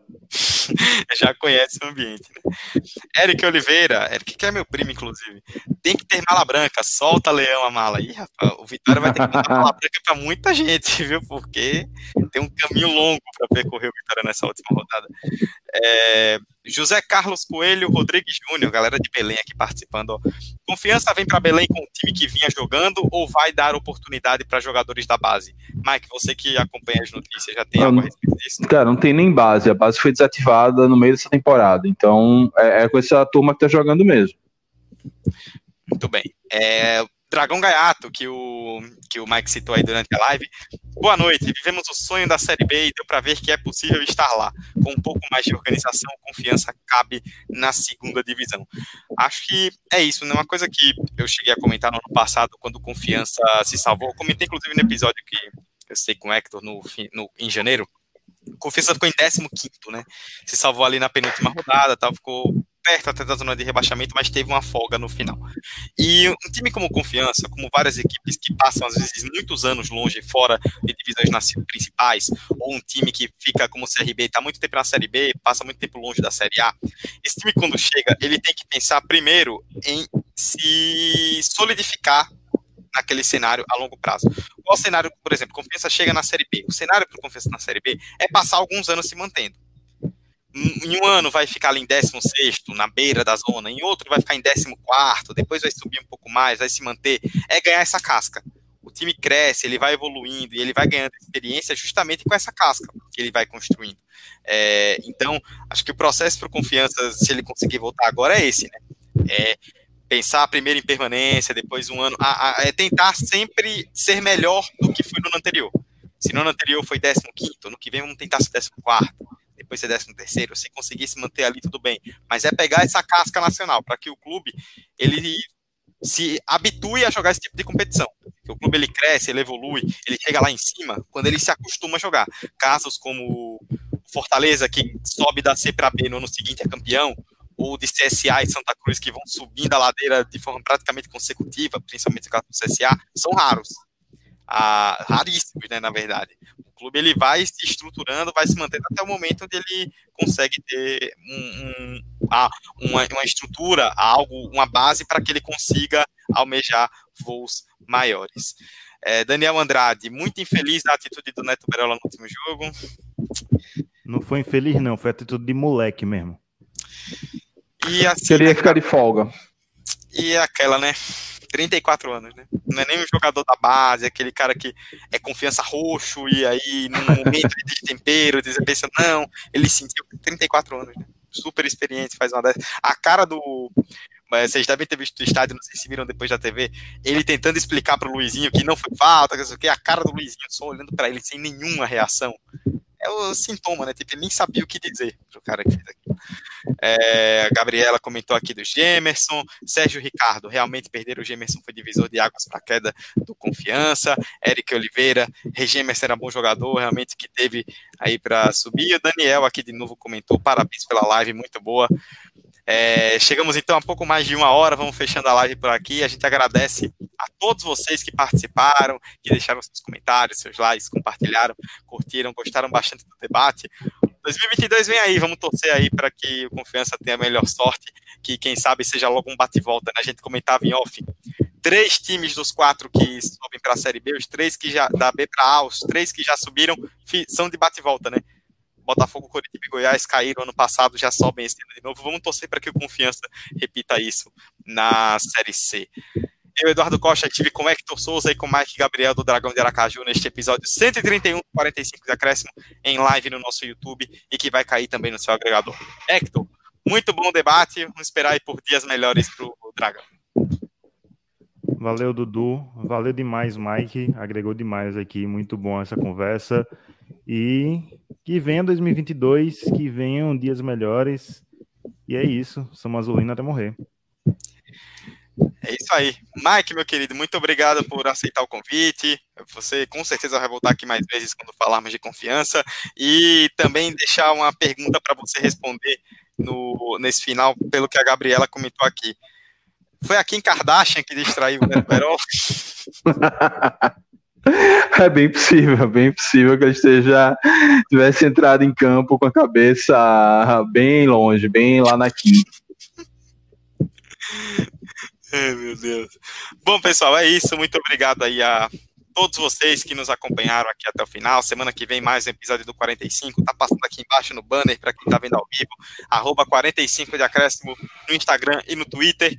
[SPEAKER 1] Já conhece o ambiente. Né? Eric Oliveira, Eric que é meu primo, inclusive. Tem que ter mala branca, solta leão a mala. Ih, rapaz, o Vitória vai ter que dar mala branca para muita gente, viu? Porque tem um caminho longo para percorrer o Vitória nessa última rodada. É, José Carlos Coelho Rodrigues Júnior, galera de Belém aqui participando. Ó. Confiança vem para Belém com o time que vinha jogando ou vai dar oportunidade para jogadores da base? Mike, você que acompanha as notícias, já tem não, algo a respeito disso?
[SPEAKER 3] Cara, não tem nem base. A base foi desativada no meio dessa temporada. Então é, é com essa turma que tá jogando mesmo.
[SPEAKER 1] Muito bem. É, Dragão Gaiato, que o, que o Mike citou aí durante a live. Boa noite, vivemos o sonho da Série B e deu para ver que é possível estar lá. Com um pouco mais de organização, confiança cabe na segunda divisão. Acho que é isso, né? Uma coisa que eu cheguei a comentar no ano passado, quando Confiança se salvou, comentei inclusive no episódio que eu sei com o Hector no, no, em janeiro. Confiança ficou em 15, né? Se salvou ali na penúltima rodada, tal, ficou perto até da zona de rebaixamento, mas teve uma folga no final. E um time como Confiança, como várias equipes que passam às vezes muitos anos longe, fora de divisões principais, ou um time que fica como CRB, está muito tempo na Série B, passa muito tempo longe da Série A, esse time quando chega, ele tem que pensar primeiro em se solidificar naquele cenário a longo prazo. Qual cenário, por exemplo, Confiança chega na Série B? O cenário para Confiança na Série B é passar alguns anos se mantendo em um ano vai ficar ali em 16, na beira da zona, em outro vai ficar em 14, depois vai subir um pouco mais, vai se manter. É ganhar essa casca. O time cresce, ele vai evoluindo e ele vai ganhando experiência justamente com essa casca que ele vai construindo. É, então, acho que o processo para confiança, se ele conseguir voltar agora, é esse, né? É pensar primeiro em permanência, depois um ano, a, a, é tentar sempre ser melhor do que foi no ano anterior. Se no ano anterior foi 15, no que vem vamos tentar ser 14 depois ser décimo terceiro, se conseguir se manter ali, tudo bem. Mas é pegar essa casca nacional, para que o clube ele se habitue a jogar esse tipo de competição. O clube ele cresce, ele evolui, ele chega lá em cima quando ele se acostuma a jogar. Casos como Fortaleza, que sobe da C para B no ano seguinte é campeão, ou de CSA e Santa Cruz, que vão subindo a ladeira de forma praticamente consecutiva, principalmente no caso do CSA, são raros. Ah, raríssimos, né, na verdade clube ele vai se estruturando, vai se mantendo até o momento onde ele consegue ter um, um, uma, uma estrutura, algo, uma base para que ele consiga almejar voos maiores. É, Daniel Andrade, muito infeliz da atitude do Neto Berola no último jogo.
[SPEAKER 2] Não foi infeliz, não, foi atitude de moleque mesmo.
[SPEAKER 3] E assim, Queria ficar de folga.
[SPEAKER 1] E aquela, né? 34 anos, né? Não é nem um jogador da base, é aquele cara que é confiança roxo e aí num momento de tempero, você pensa, não, ele sentiu 34 anos, né? Super experiente, faz uma dessas. A cara do. Vocês devem ter visto o estádio, não sei se viram depois da TV, ele tentando explicar pro Luizinho que não foi falta, que a cara do Luizinho só olhando para ele sem nenhuma reação é o sintoma, né? Tipo, nem sabia o que dizer pro cara que fez aquilo. É, a Gabriela comentou aqui do Gemerson, Sérgio Ricardo, realmente perder o Gemerson foi divisor de águas para queda do confiança. Eric Oliveira, Regemerson era bom jogador, realmente que teve aí para subir. O Daniel aqui de novo comentou, parabéns pela live, muito boa. É, chegamos então a pouco mais de uma hora, vamos fechando a live por aqui. A gente agradece a todos vocês que participaram, que deixaram seus comentários, seus likes, compartilharam, curtiram, gostaram bastante do debate. 2022 vem aí, vamos torcer aí para que o Confiança tenha a melhor sorte, que quem sabe seja logo um bate-volta. Né? A gente comentava em off. Três times dos quatro que sobem para a Série B, os três que já da B para A, os três que já subiram, são de bate-volta, né? Botafogo, Coritiba e Goiás caíram ano passado, já sobem esse ano de novo. Vamos torcer para que o Confiança repita isso na Série C. Eu, Eduardo Costa, estive com Hector Souza e com Mike Gabriel do Dragão de Aracaju neste episódio 131 45 de acréscimo em live no nosso YouTube e que vai cair também no seu agregador. Hector, muito bom debate. Vamos esperar aí por dias melhores para o Dragão.
[SPEAKER 2] Valeu, Dudu. Valeu demais, Mike. Agregou demais aqui. Muito bom essa conversa. E que venha 2022, que venham dias melhores. E é isso. Somos azulina até morrer.
[SPEAKER 1] É isso aí. Mike, meu querido, muito obrigado por aceitar o convite. Você com certeza vai voltar aqui mais vezes quando falarmos de confiança. E também deixar uma pergunta para você responder no, nesse final, pelo que a Gabriela comentou aqui. Foi a Kim Kardashian que distraiu o Neto Berol?
[SPEAKER 3] É bem possível, bem possível que ele esteja tivesse entrado em campo com a cabeça bem longe, bem lá na quinta.
[SPEAKER 1] Ai, meu Deus. Bom, pessoal, é isso. Muito obrigado aí a todos vocês que nos acompanharam aqui até o final. Semana que vem mais um episódio do 45. Tá passando aqui embaixo no banner para quem tá vendo ao vivo. Arroba 45 de acréscimo no Instagram e no Twitter.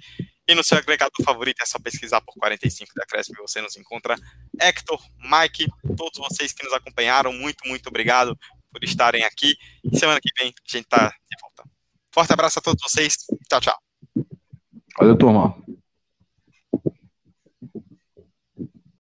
[SPEAKER 1] E no seu agregador favorito é só pesquisar por 45 de acréscimo e você nos encontra. Hector, Mike, todos vocês que nos acompanharam, muito, muito obrigado por estarem aqui. E semana que vem a gente tá de volta. Forte abraço a todos vocês. Tchau, tchau.
[SPEAKER 3] Valeu, turma.